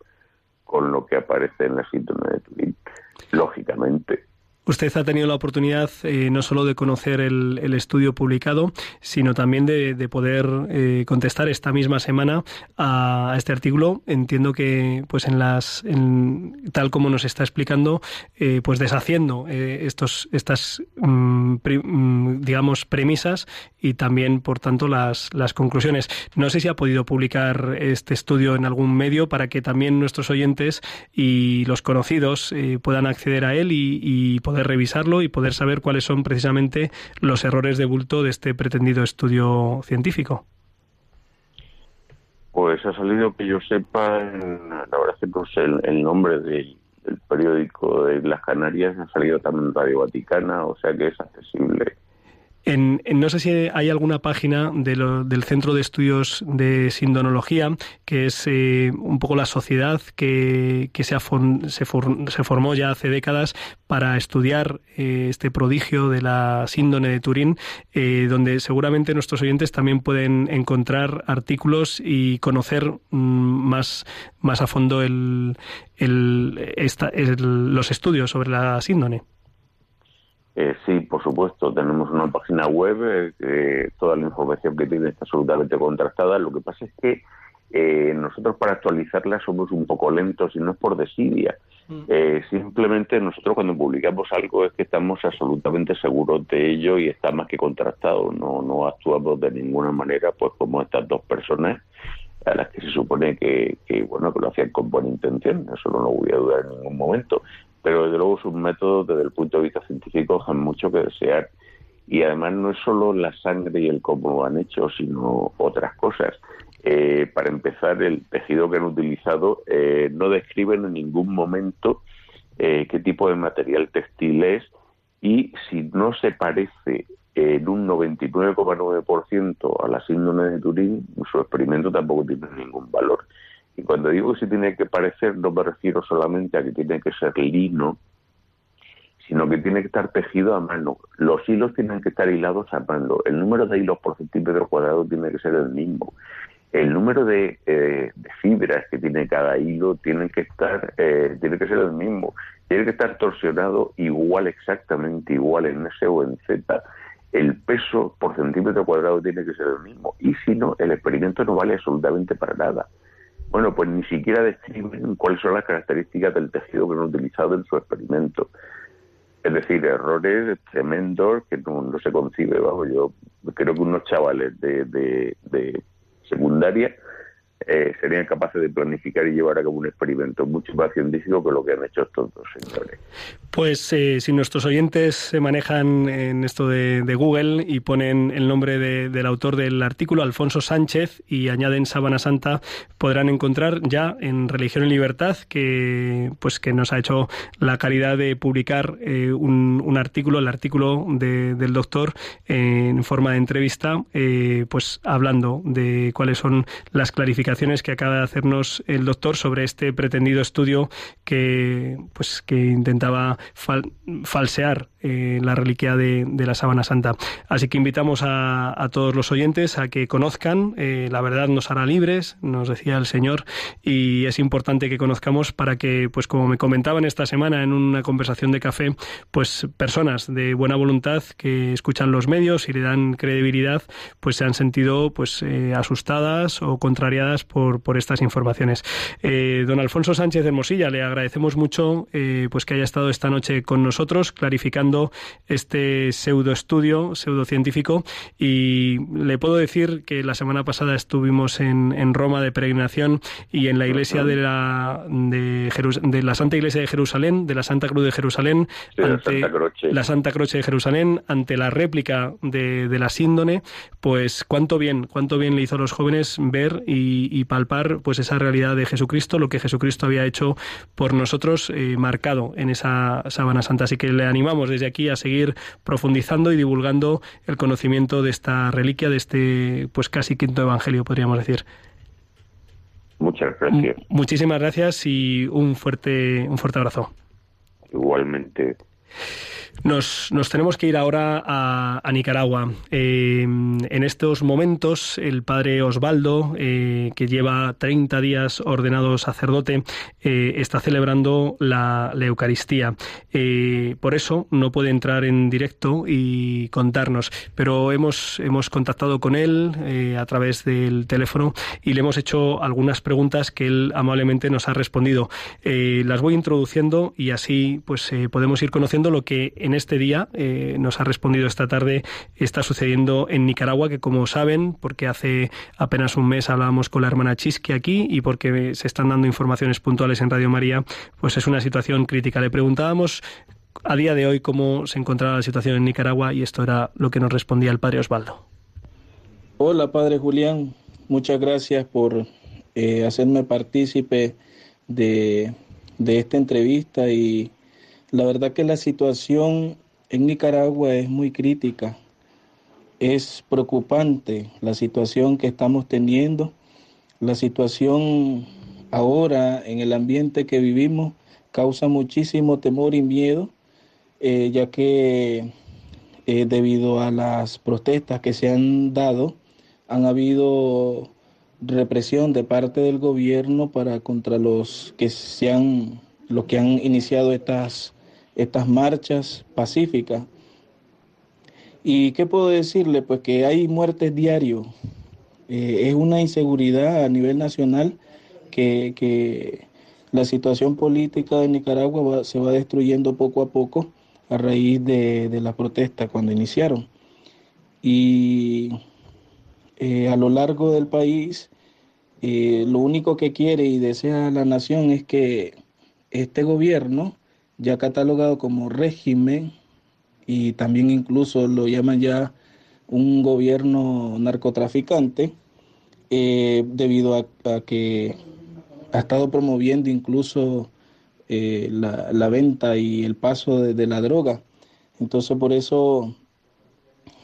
S6: con lo que aparece en la síndrome de Turín. Lógicamente.
S1: Usted ha tenido la oportunidad eh, no solo de conocer el, estudio publicado, sino también de, de poder eh, contestar esta misma semana a, este artículo. Entiendo que, pues, en las, en, tal como nos está explicando, eh, pues deshaciendo estos, estas, pri, mmm, digamos, premisas y también, por tanto, las, las conclusiones. No sé si ha podido publicar este estudio en algún medio para que también nuestros oyentes y los conocidos puedan acceder a él y, y poder revisarlo y poder saber cuáles son precisamente los errores de bulto de este pretendido estudio científico.
S6: Pues ha salido que yo sepa, la verdad es que no el nombre del, del, periódico de las Canarias, ha salido también en Radio Vaticana, o sea que es accesible.
S1: En, no sé si hay alguna página del Centro de Estudios de Sindonología, que es eh, un poco la sociedad que, se, se, formó ya hace décadas para estudiar eh, este prodigio de la síndone de Turín, eh, donde seguramente nuestros oyentes también pueden encontrar artículos y conocer mm, más, más a fondo el, los estudios sobre la síndone.
S6: Eh, sí, por supuesto, tenemos una página web, eh, toda la información que tiene está absolutamente contrastada. Lo que pasa es que eh, nosotros para actualizarla somos un poco lentos y no es por desidia. Mm. Eh, simplemente nosotros cuando publicamos algo es que estamos absolutamente seguros de ello y está más que contrastado. No, no actuamos de ninguna manera pues como estas dos personas a las que se supone que, que bueno que lo hacían con buena intención. Eso no lo voy a dudar en ningún momento pero desde luego sus métodos desde el punto de vista científico dejan mucho que desear. Y además no es solo la sangre y el cómo lo han hecho, sino otras cosas. Eh, para empezar, el tejido que han utilizado eh, no describen en ningún momento eh, qué tipo de material textil es y si no se parece en un 99,9% a la síndrome de Turín, su experimento tampoco tiene ningún valor. Y cuando digo que se tiene que parecer, no me refiero solamente a que tiene que ser lino, sino que tiene que estar tejido a mano. Los hilos tienen que estar hilados a mano. El número de hilos por centímetro cuadrado tiene que ser el mismo. El número de, eh, fibras que tiene cada hilo tiene que estar, eh, tiene que ser el mismo. Tiene que estar torsionado igual, exactamente igual en S o en Z. El peso por centímetro cuadrado tiene que ser el mismo. Y si no, el experimento no vale absolutamente para nada. Bueno, pues ni siquiera describen cuáles son las características del tejido que han utilizado en su experimento. Es decir, errores tremendos que no, se concibe. Vamos, yo creo que unos chavales de, de, de secundaria eh, serían capaces de planificar y llevar a cabo un experimento mucho más científico que lo que han hecho estos dos señores.
S1: Pues eh, si nuestros oyentes se manejan en esto de, Google y ponen el nombre del autor del artículo, Alfonso Sánchez, y añaden Sábana Santa, podrán encontrar ya en Religión y Libertad que pues que nos ha hecho la caridad de publicar eh, un, artículo, el artículo del doctor en forma de entrevista, pues hablando de cuáles son las clarificaciones que acaba de hacernos el doctor sobre este pretendido estudio que, pues, que intentaba falsear la reliquia de, la sábana santa. Así que invitamos a, todos los oyentes a que conozcan, eh, la verdad nos hará libres, nos decía el Señor, y es importante que conozcamos para que, pues como me comentaban esta semana en una conversación de café, pues personas de buena voluntad que escuchan los medios y le dan credibilidad, pues se han sentido pues eh, asustadas o contrariadas por, estas informaciones. Eh, don Alfonso Sánchez de Mosilla, le agradecemos mucho pues que haya estado esta noche con nosotros clarificando este pseudoestudio, pseudocientífico, y le puedo decir que la semana pasada estuvimos en, en Roma de peregrinación y en la iglesia de la, de, de la Santa Iglesia de Jerusalén, de la Santa Cruz de Jerusalén, ante la Santa Croce de Jerusalén, ante la réplica de, de la síndone, pues cuánto bien, cuánto bien le hizo a los jóvenes ver y, y, palpar pues esa realidad de Jesucristo, lo que Jesucristo había hecho por nosotros, eh, marcado en esa sábana santa. Así que le animamos desde aquí a seguir profundizando y divulgando el conocimiento de esta reliquia, de este pues casi quinto evangelio, podríamos decir.
S6: Muchas gracias.
S1: muchísimas gracias y un fuerte, un fuerte abrazo.
S6: Igualmente.
S1: Nos, nos, tenemos que ir ahora a, Nicaragua. Eh, en estos momentos, el padre Osvaldo, eh, que lleva 30 días ordenado sacerdote, eh, está celebrando la, Eucaristía. por eso no puede entrar en directo y contarnos, pero hemos, hemos contactado con él a través del teléfono y le hemos hecho algunas preguntas que él amablemente nos ha respondido. las voy introduciendo y así pues podemos ir conociendo lo que en este día eh, nos ha respondido esta tarde está sucediendo en Nicaragua, que como saben, porque hace apenas un mes hablábamos con la hermana Chisque aquí y porque se están dando informaciones puntuales en Radio María, pues es una situación crítica. Le preguntábamos a día de hoy cómo se encontraba la situación en Nicaragua y esto era lo que nos respondía el padre Osvaldo.
S7: Hola, padre Julián. Muchas gracias por eh, hacerme partícipe de, de esta entrevista y la verdad que la situación en Nicaragua es muy crítica. es preocupante la situación que estamos teniendo, la situación ahora en el ambiente que vivimos causa muchísimo temor y miedo, eh, ya que eh, debido a las protestas que se han dado, han habido represión de parte del gobierno para contra los que se han, los que han iniciado estas, estas marchas pacíficas. ¿Y qué puedo decirle? Pues que hay muertes diarios. Eh, es una inseguridad a nivel nacional que, que la situación política de Nicaragua se va destruyendo poco a poco a raíz de, de la protesta cuando iniciaron. Y eh, a lo largo del país, eh, lo único que quiere y desea la nación es que este gobierno, ya catalogado como régimen, y también incluso lo llaman ya un gobierno narcotraficante, eh, debido a, que ha estado promoviendo incluso la, venta y el paso de la droga. Entonces por eso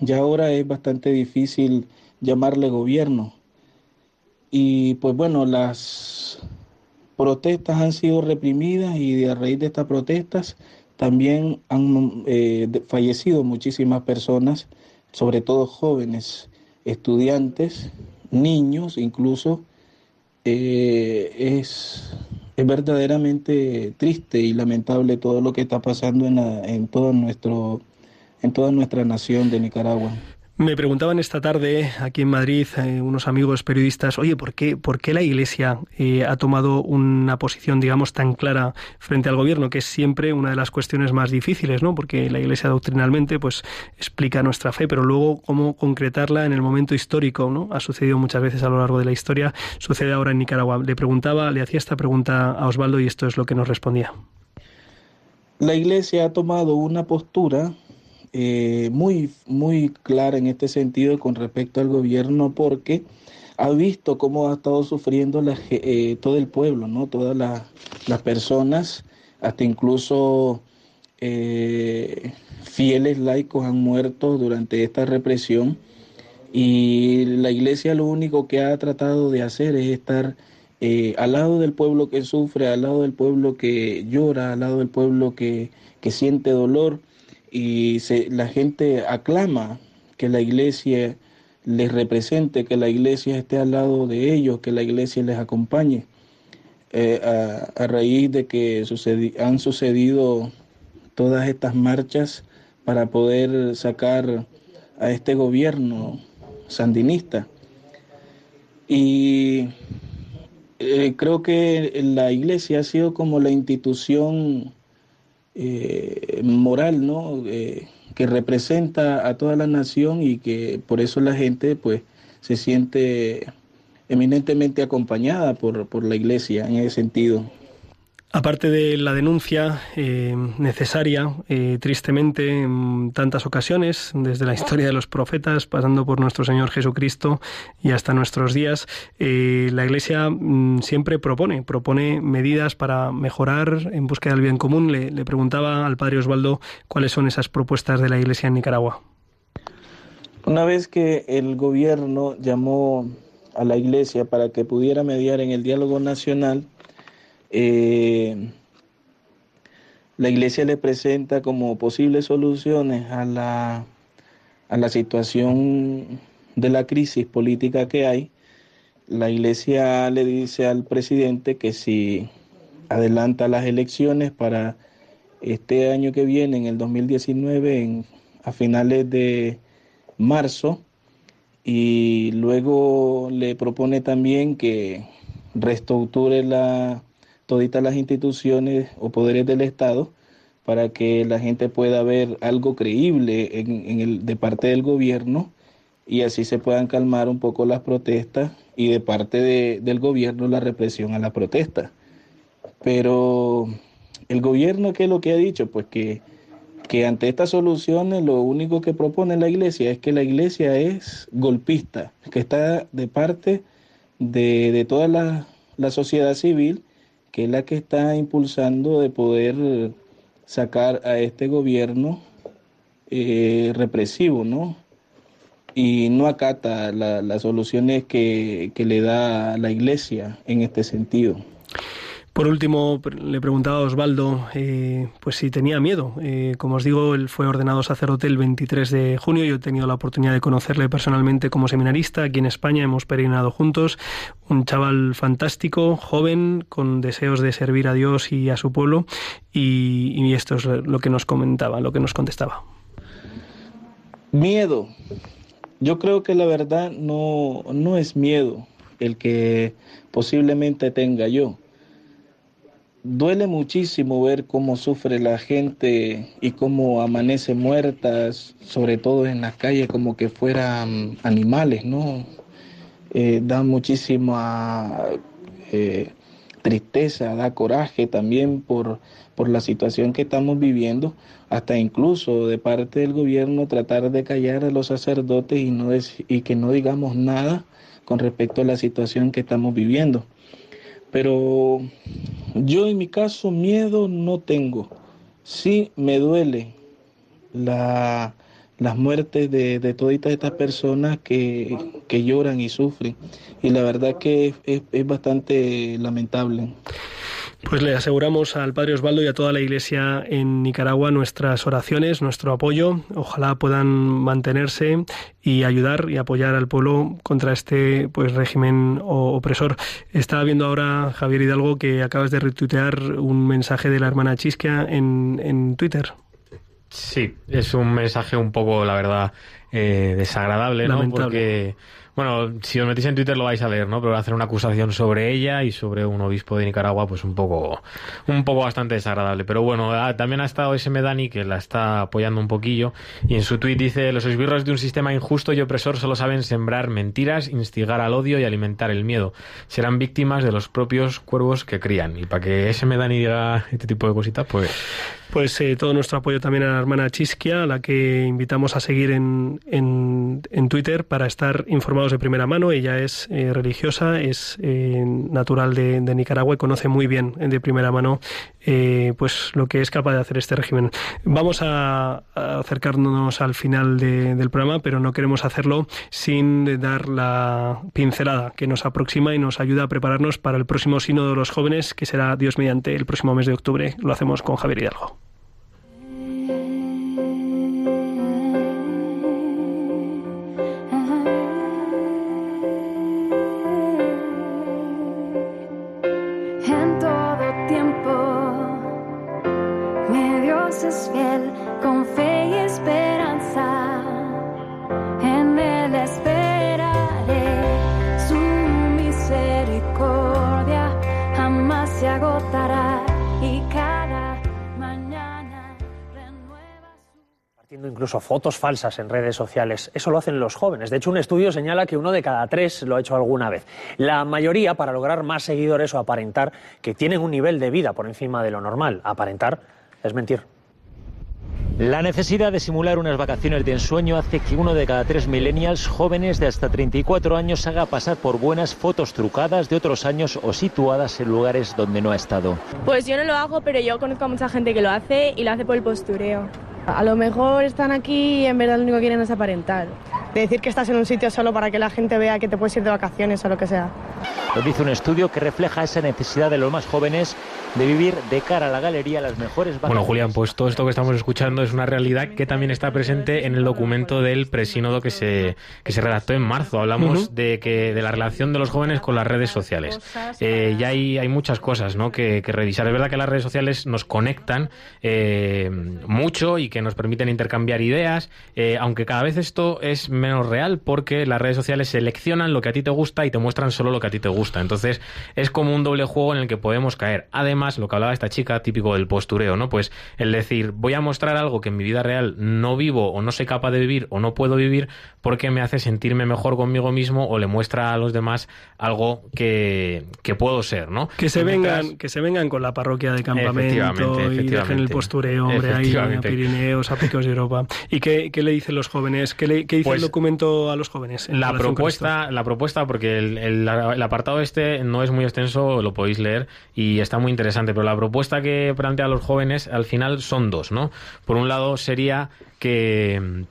S7: ya ahora es bastante difícil llamarle gobierno. Y pues bueno, las protestas han sido reprimidas y a raíz de estas protestas también han eh, fallecido muchísimas personas, sobre todo jóvenes, estudiantes, niños incluso. Eh, es, es, verdaderamente triste y lamentable todo lo que está pasando en, en, todo nuestro, en toda nuestra nación de Nicaragua.
S1: Me preguntaban esta tarde aquí en Madrid eh, unos amigos periodistas, oye, ¿por qué, por qué la Iglesia eh, ha tomado una posición, digamos, tan clara frente al gobierno, que es siempre una de las cuestiones más difíciles, ¿no? Porque la Iglesia doctrinalmente, pues, explica nuestra fe, pero luego cómo concretarla en el momento histórico, ¿no? Ha sucedido muchas veces a lo largo de la historia, sucede ahora en Nicaragua. Le preguntaba, le hacía esta pregunta a Osvaldo y esto es lo que nos respondía.
S7: La Iglesia ha tomado una postura eh, muy, muy clara en este sentido con respecto al gobierno porque ha visto cómo ha estado sufriendo eh, todo el pueblo, ¿no? todas las personas, hasta incluso eh, fieles laicos han muerto durante esta represión y la iglesia lo único que ha tratado de hacer es estar al lado del pueblo que sufre, al lado del pueblo que llora, al lado del pueblo que, que siente dolor y se, la gente aclama que la iglesia les represente, que la iglesia esté al lado de ellos, que la iglesia les acompañe. Eh, a, raíz de que han sucedido todas estas marchas para poder sacar a este gobierno sandinista. Y eh, creo que la iglesia ha sido como la institución eh, moral, ¿no? Eh, que representa a toda la nación y que por eso la gente pues se siente eminentemente acompañada por, por la iglesia en ese sentido.
S1: Aparte de la denuncia eh, necesaria, eh, tristemente, en tantas ocasiones, desde la historia de los profetas, pasando por nuestro Señor Jesucristo y hasta nuestros días, eh, la Iglesia mm, siempre propone, propone medidas para mejorar en búsqueda del bien común. Le, le preguntaba al Padre Osvaldo cuáles son esas propuestas de la Iglesia en Nicaragua.
S7: Una vez que el gobierno llamó a la Iglesia para que pudiera mediar en el diálogo nacional, eh, la iglesia le presenta como posibles soluciones a la, a la situación de la crisis política que hay. La iglesia le dice al presidente que si adelanta las elecciones para este año que viene, en el 2019, a finales de marzo, y luego le propone también que reestructure la toditas las instituciones o poderes del Estado para que la gente pueda ver algo creíble en, el, de parte del gobierno y así se puedan calmar un poco las protestas y de parte del gobierno la represión a la protesta. Pero el gobierno, ¿qué es lo que ha dicho? Pues que, que ante estas soluciones lo único que propone la iglesia es que la iglesia es golpista, que está de parte de, de toda la, la sociedad civil que es la que está impulsando de poder sacar a este gobierno eh, represivo, ¿no? y no acata la- las soluciones que, que le da la iglesia en este sentido.
S1: Por último, le preguntaba a Osvaldo eh, pues si tenía miedo. Eh, como os digo, él fue ordenado sacerdote el 23 de junio. Yo he tenido la oportunidad de conocerle personalmente como seminarista aquí en España. Hemos peregrinado juntos. Un chaval fantástico, joven, con deseos de servir a Dios y a su pueblo. Y, y esto es lo que nos comentaba, lo que nos contestaba.
S7: Miedo. Yo creo que la verdad no, no es miedo el que posiblemente tenga yo. Duele muchísimo ver cómo sufre la gente y cómo amanece muertas, sobre todo en las calles, como que fueran animales, ¿no? Eh, da muchísima eh, tristeza, da coraje también por, por la situación que estamos viviendo, hasta incluso de parte del gobierno tratar de callar a los sacerdotes y, no y que no digamos nada con respecto a la situación que estamos viviendo. Pero yo en mi caso miedo no tengo. Sí me duele la, las muertes de, de todas estas personas que, que lloran y sufren. Y la verdad que es- es bastante lamentable.
S1: Pues le aseguramos al Padre Osvaldo y a toda la Iglesia en Nicaragua nuestras oraciones, nuestro apoyo. Ojalá puedan mantenerse y ayudar y apoyar al pueblo contra este pues régimen opresor. Estaba viendo ahora, Javier Hidalgo, que acabas de retuitear un mensaje de la hermana Chisquia en, en Twitter.
S2: Sí, es un mensaje un poco, la verdad, eh, desagradable, ¿no? Porque, bueno, si os metís en Twitter lo vais a leer, ¿no? Pero hacer una acusación sobre ella y sobre un obispo de Nicaragua, pues un poco, un poco bastante desagradable. Pero bueno, ah, también ha estado ese Medani que la está apoyando un poquillo y en su tweet dice, los esbirros de un sistema injusto y opresor solo saben sembrar mentiras, instigar al odio y alimentar el miedo. Serán víctimas de los propios cuervos que crían. Y para que ese Medani diga este tipo de cositas, pues...
S1: Pues eh, todo nuestro apoyo también a la hermana Chisquia, a la que invitamos a seguir en, en, en Twitter para estar informados de primera mano. Ella es eh, religiosa, es eh, natural de, Nicaragua y conoce muy bien eh, de primera mano eh, pues lo que es capaz de hacer este régimen. Vamos a, acercarnos al final de- del programa, pero no queremos hacerlo sin dar la pincelada que nos aproxima y nos ayuda a prepararnos para el próximo Sínodo de los Jóvenes, que será Dios mediante el próximo mes de octubre. Lo hacemos con Javier Hidalgo.
S3: Dios es fiel, con fe y esperanza. En Él esperaré, su misericordia jamás se agotará y cada mañana renueva su...
S8: compartiendo incluso fotos falsas en redes sociales. Eso lo hacen los jóvenes. De hecho, un estudio señala que uno de cada tres lo ha hecho alguna vez. La mayoría para lograr más seguidores o aparentar que tienen un nivel de vida por encima de lo normal. Aparentar es mentir.
S9: La necesidad de simular unas vacaciones de ensueño hace que uno de cada tres millennials jóvenes de hasta 34 años haga pasar por buenas fotos trucadas de otros años o situadas en lugares donde no ha estado.
S10: Pues yo no lo hago, pero yo conozco a mucha gente que lo hace y lo hace por el postureo. A lo mejor están aquí y en verdad lo único que quieren es aparentar. De decir que estás en un sitio solo para que la gente vea que te puedes ir de vacaciones o lo que sea.
S9: Lo dice un estudio que refleja esa necesidad de los más jóvenes de vivir de cara a la galería las mejores vacaciones.
S2: Bueno, Julián, pues todo esto que estamos escuchando es una realidad que también está presente en el documento del presínodo que se, que se redactó en marzo. Hablamos de que de la relación de los jóvenes con las redes sociales. Eh, ya hay, hay muchas cosas ¿no? que, que revisar. Es verdad que las redes sociales nos conectan eh, mucho y que nos permiten intercambiar ideas, eh, aunque cada vez esto es menos real porque las redes sociales seleccionan lo que a ti te gusta y te muestran solo lo que a ti te gusta. Entonces es como un doble juego en el que podemos caer. Además, lo que hablaba esta chica, típico del postureo, ¿no? Pues el decir, voy a mostrar algo que en mi vida real no vivo o no soy capaz de vivir o no puedo vivir porque me hace sentirme mejor conmigo mismo o le muestra a los demás algo que, que puedo ser, ¿no?
S1: Que se
S2: Mientras-
S1: vengan, que se vengan con la parroquia de campamento
S2: Efectivamente,
S1: y dejen el
S2: efectivamente.
S1: postureo, hombre, ahí a
S2: Efectivamente.
S1: Pirineos, a Picos de Europa. ¿Y qué, qué le dicen los jóvenes? ¿Qué, le- qué dice
S2: Pues,
S1: el documento a los jóvenes? en
S2: La propuesta, la propuesta, porque el, el- el apartado este no es muy extenso, lo podéis leer y está muy interesante, pero la propuesta que plantea a los jóvenes al final son dos, ¿no? Por un lado sería que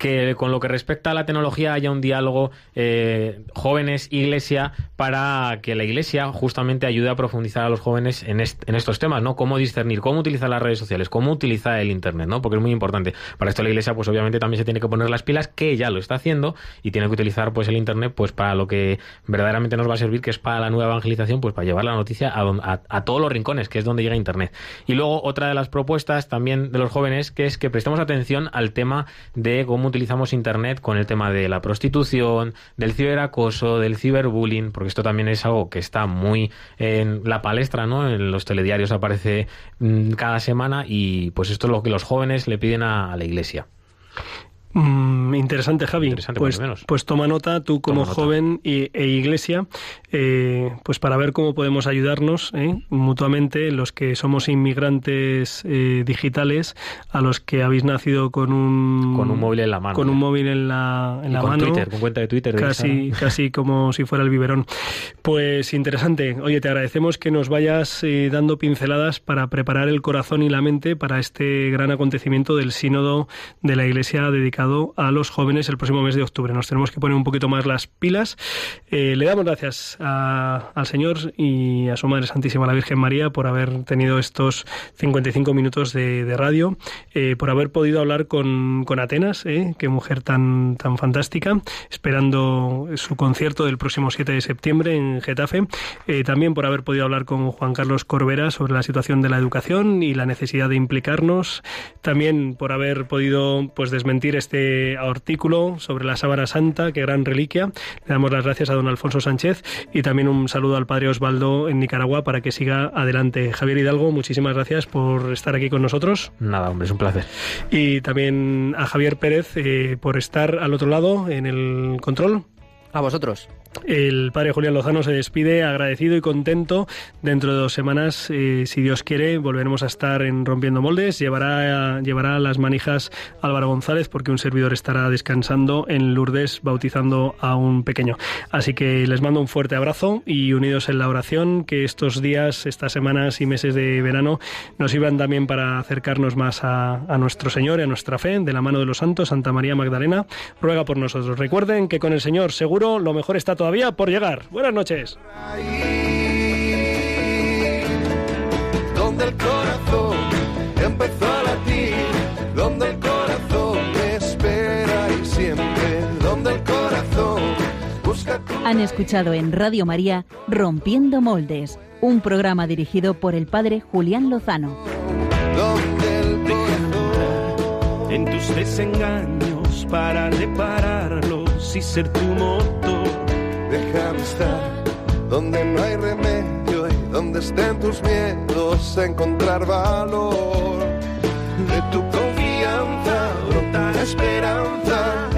S2: que con lo que respecta a la tecnología haya un diálogo eh, jóvenes-iglesia para que la iglesia justamente ayude a profundizar a los jóvenes en, est- en estos temas, ¿no? Cómo discernir, cómo utilizar las redes sociales, cómo utilizar el Internet, ¿no? Porque es muy importante. Para esto la iglesia, pues obviamente también se tiene que poner las pilas, que ya lo está haciendo, y tiene que utilizar pues el Internet pues para lo que verdaderamente nos va a servir, que es para la nueva evangelización, pues para llevar la noticia a, a- a todos los rincones, que es donde llega Internet. Y luego otra de las propuestas también de los jóvenes, que es que prestemos atención al tema de cómo utilizamos Internet con el tema de la prostitución, del ciberacoso, del ciberbullying, porque esto también es algo que está muy en la palestra, ¿no? En los telediarios aparece mm, cada semana y pues esto es lo que los jóvenes le piden a, a la iglesia.
S1: Mm, interesante, Javi.
S2: Interesante,
S1: pues,
S2: menos.
S1: pues toma nota, tú como joven y- e iglesia, eh, pues para ver cómo podemos ayudarnos ¿eh? mutuamente, los que somos inmigrantes eh, digitales, a los que habéis nacido con un,
S2: Con un móvil en la mano,
S1: Con un móvil en la, en
S2: Y
S1: la
S2: con
S1: mano.
S2: Twitter, con cuenta de Twitter.
S1: Casi, casi como si fuera el biberón. Pues interesante. Oye, te agradecemos que nos vayas eh, dando pinceladas para preparar el corazón y la mente para este gran acontecimiento del sínodo de la Iglesia dedicado a los jóvenes el próximo mes de octubre. Nos tenemos que poner un poquito más las pilas. Eh, le damos gracias a- al Señor y a su Madre Santísima, la Virgen María, por haber tenido estos 55 minutos de, de radio, eh, por haber podido hablar con, con Atenas, eh, qué mujer tan, tan fantástica, esperando su concierto del próximo 7 de septiembre en Getafe. Eh, también por haber podido hablar con Juan Carlos Corbera sobre la situación de la educación y la necesidad de implicarnos. También por haber podido pues desmentir este artículo sobre la sábana santa, qué gran reliquia. Le damos las gracias a don Alfonso Sánchez y también un saludo al padre Osvaldo en Nicaragua para que siga adelante. Javier Hidalgo, muchísimas gracias por estar aquí con nosotros.
S2: Nada, hombre, es un placer.
S1: Y también a Javier Pérez eh, por estar al otro lado en el control.
S11: A vosotros.
S1: El padre Julián Lozano se despide agradecido y contento. Dentro de dos semanas, eh, si Dios quiere, volveremos a estar en Rompiendo Moldes. Llevará, llevará las manijas Álvaro González porque un servidor estará descansando en Lourdes bautizando a un pequeño. Así que les mando un fuerte abrazo y unidos en la oración, que estos días, estas semanas y meses de verano nos sirvan también para acercarnos más a, nuestro Señor y a nuestra fe, de la mano de los santos, Santa María Magdalena, ruega por nosotros. Recuerden que con el Señor seguro lo mejor está todavía por llegar. Buenas noches.
S12: donde el corazón empezó a latir, donde el corazón espera y siempre, donde el corazón busca tu
S13: Han escuchado en Radio María Rompiendo Moldes, un programa dirigido por el padre Julián Lozano.
S12: donde el
S14: en tus desengaños para repararlos y ser tu motor.
S12: Déjame estar donde no hay remedio y donde estén tus miedos, encontrar valor. De tu confianza brota la esperanza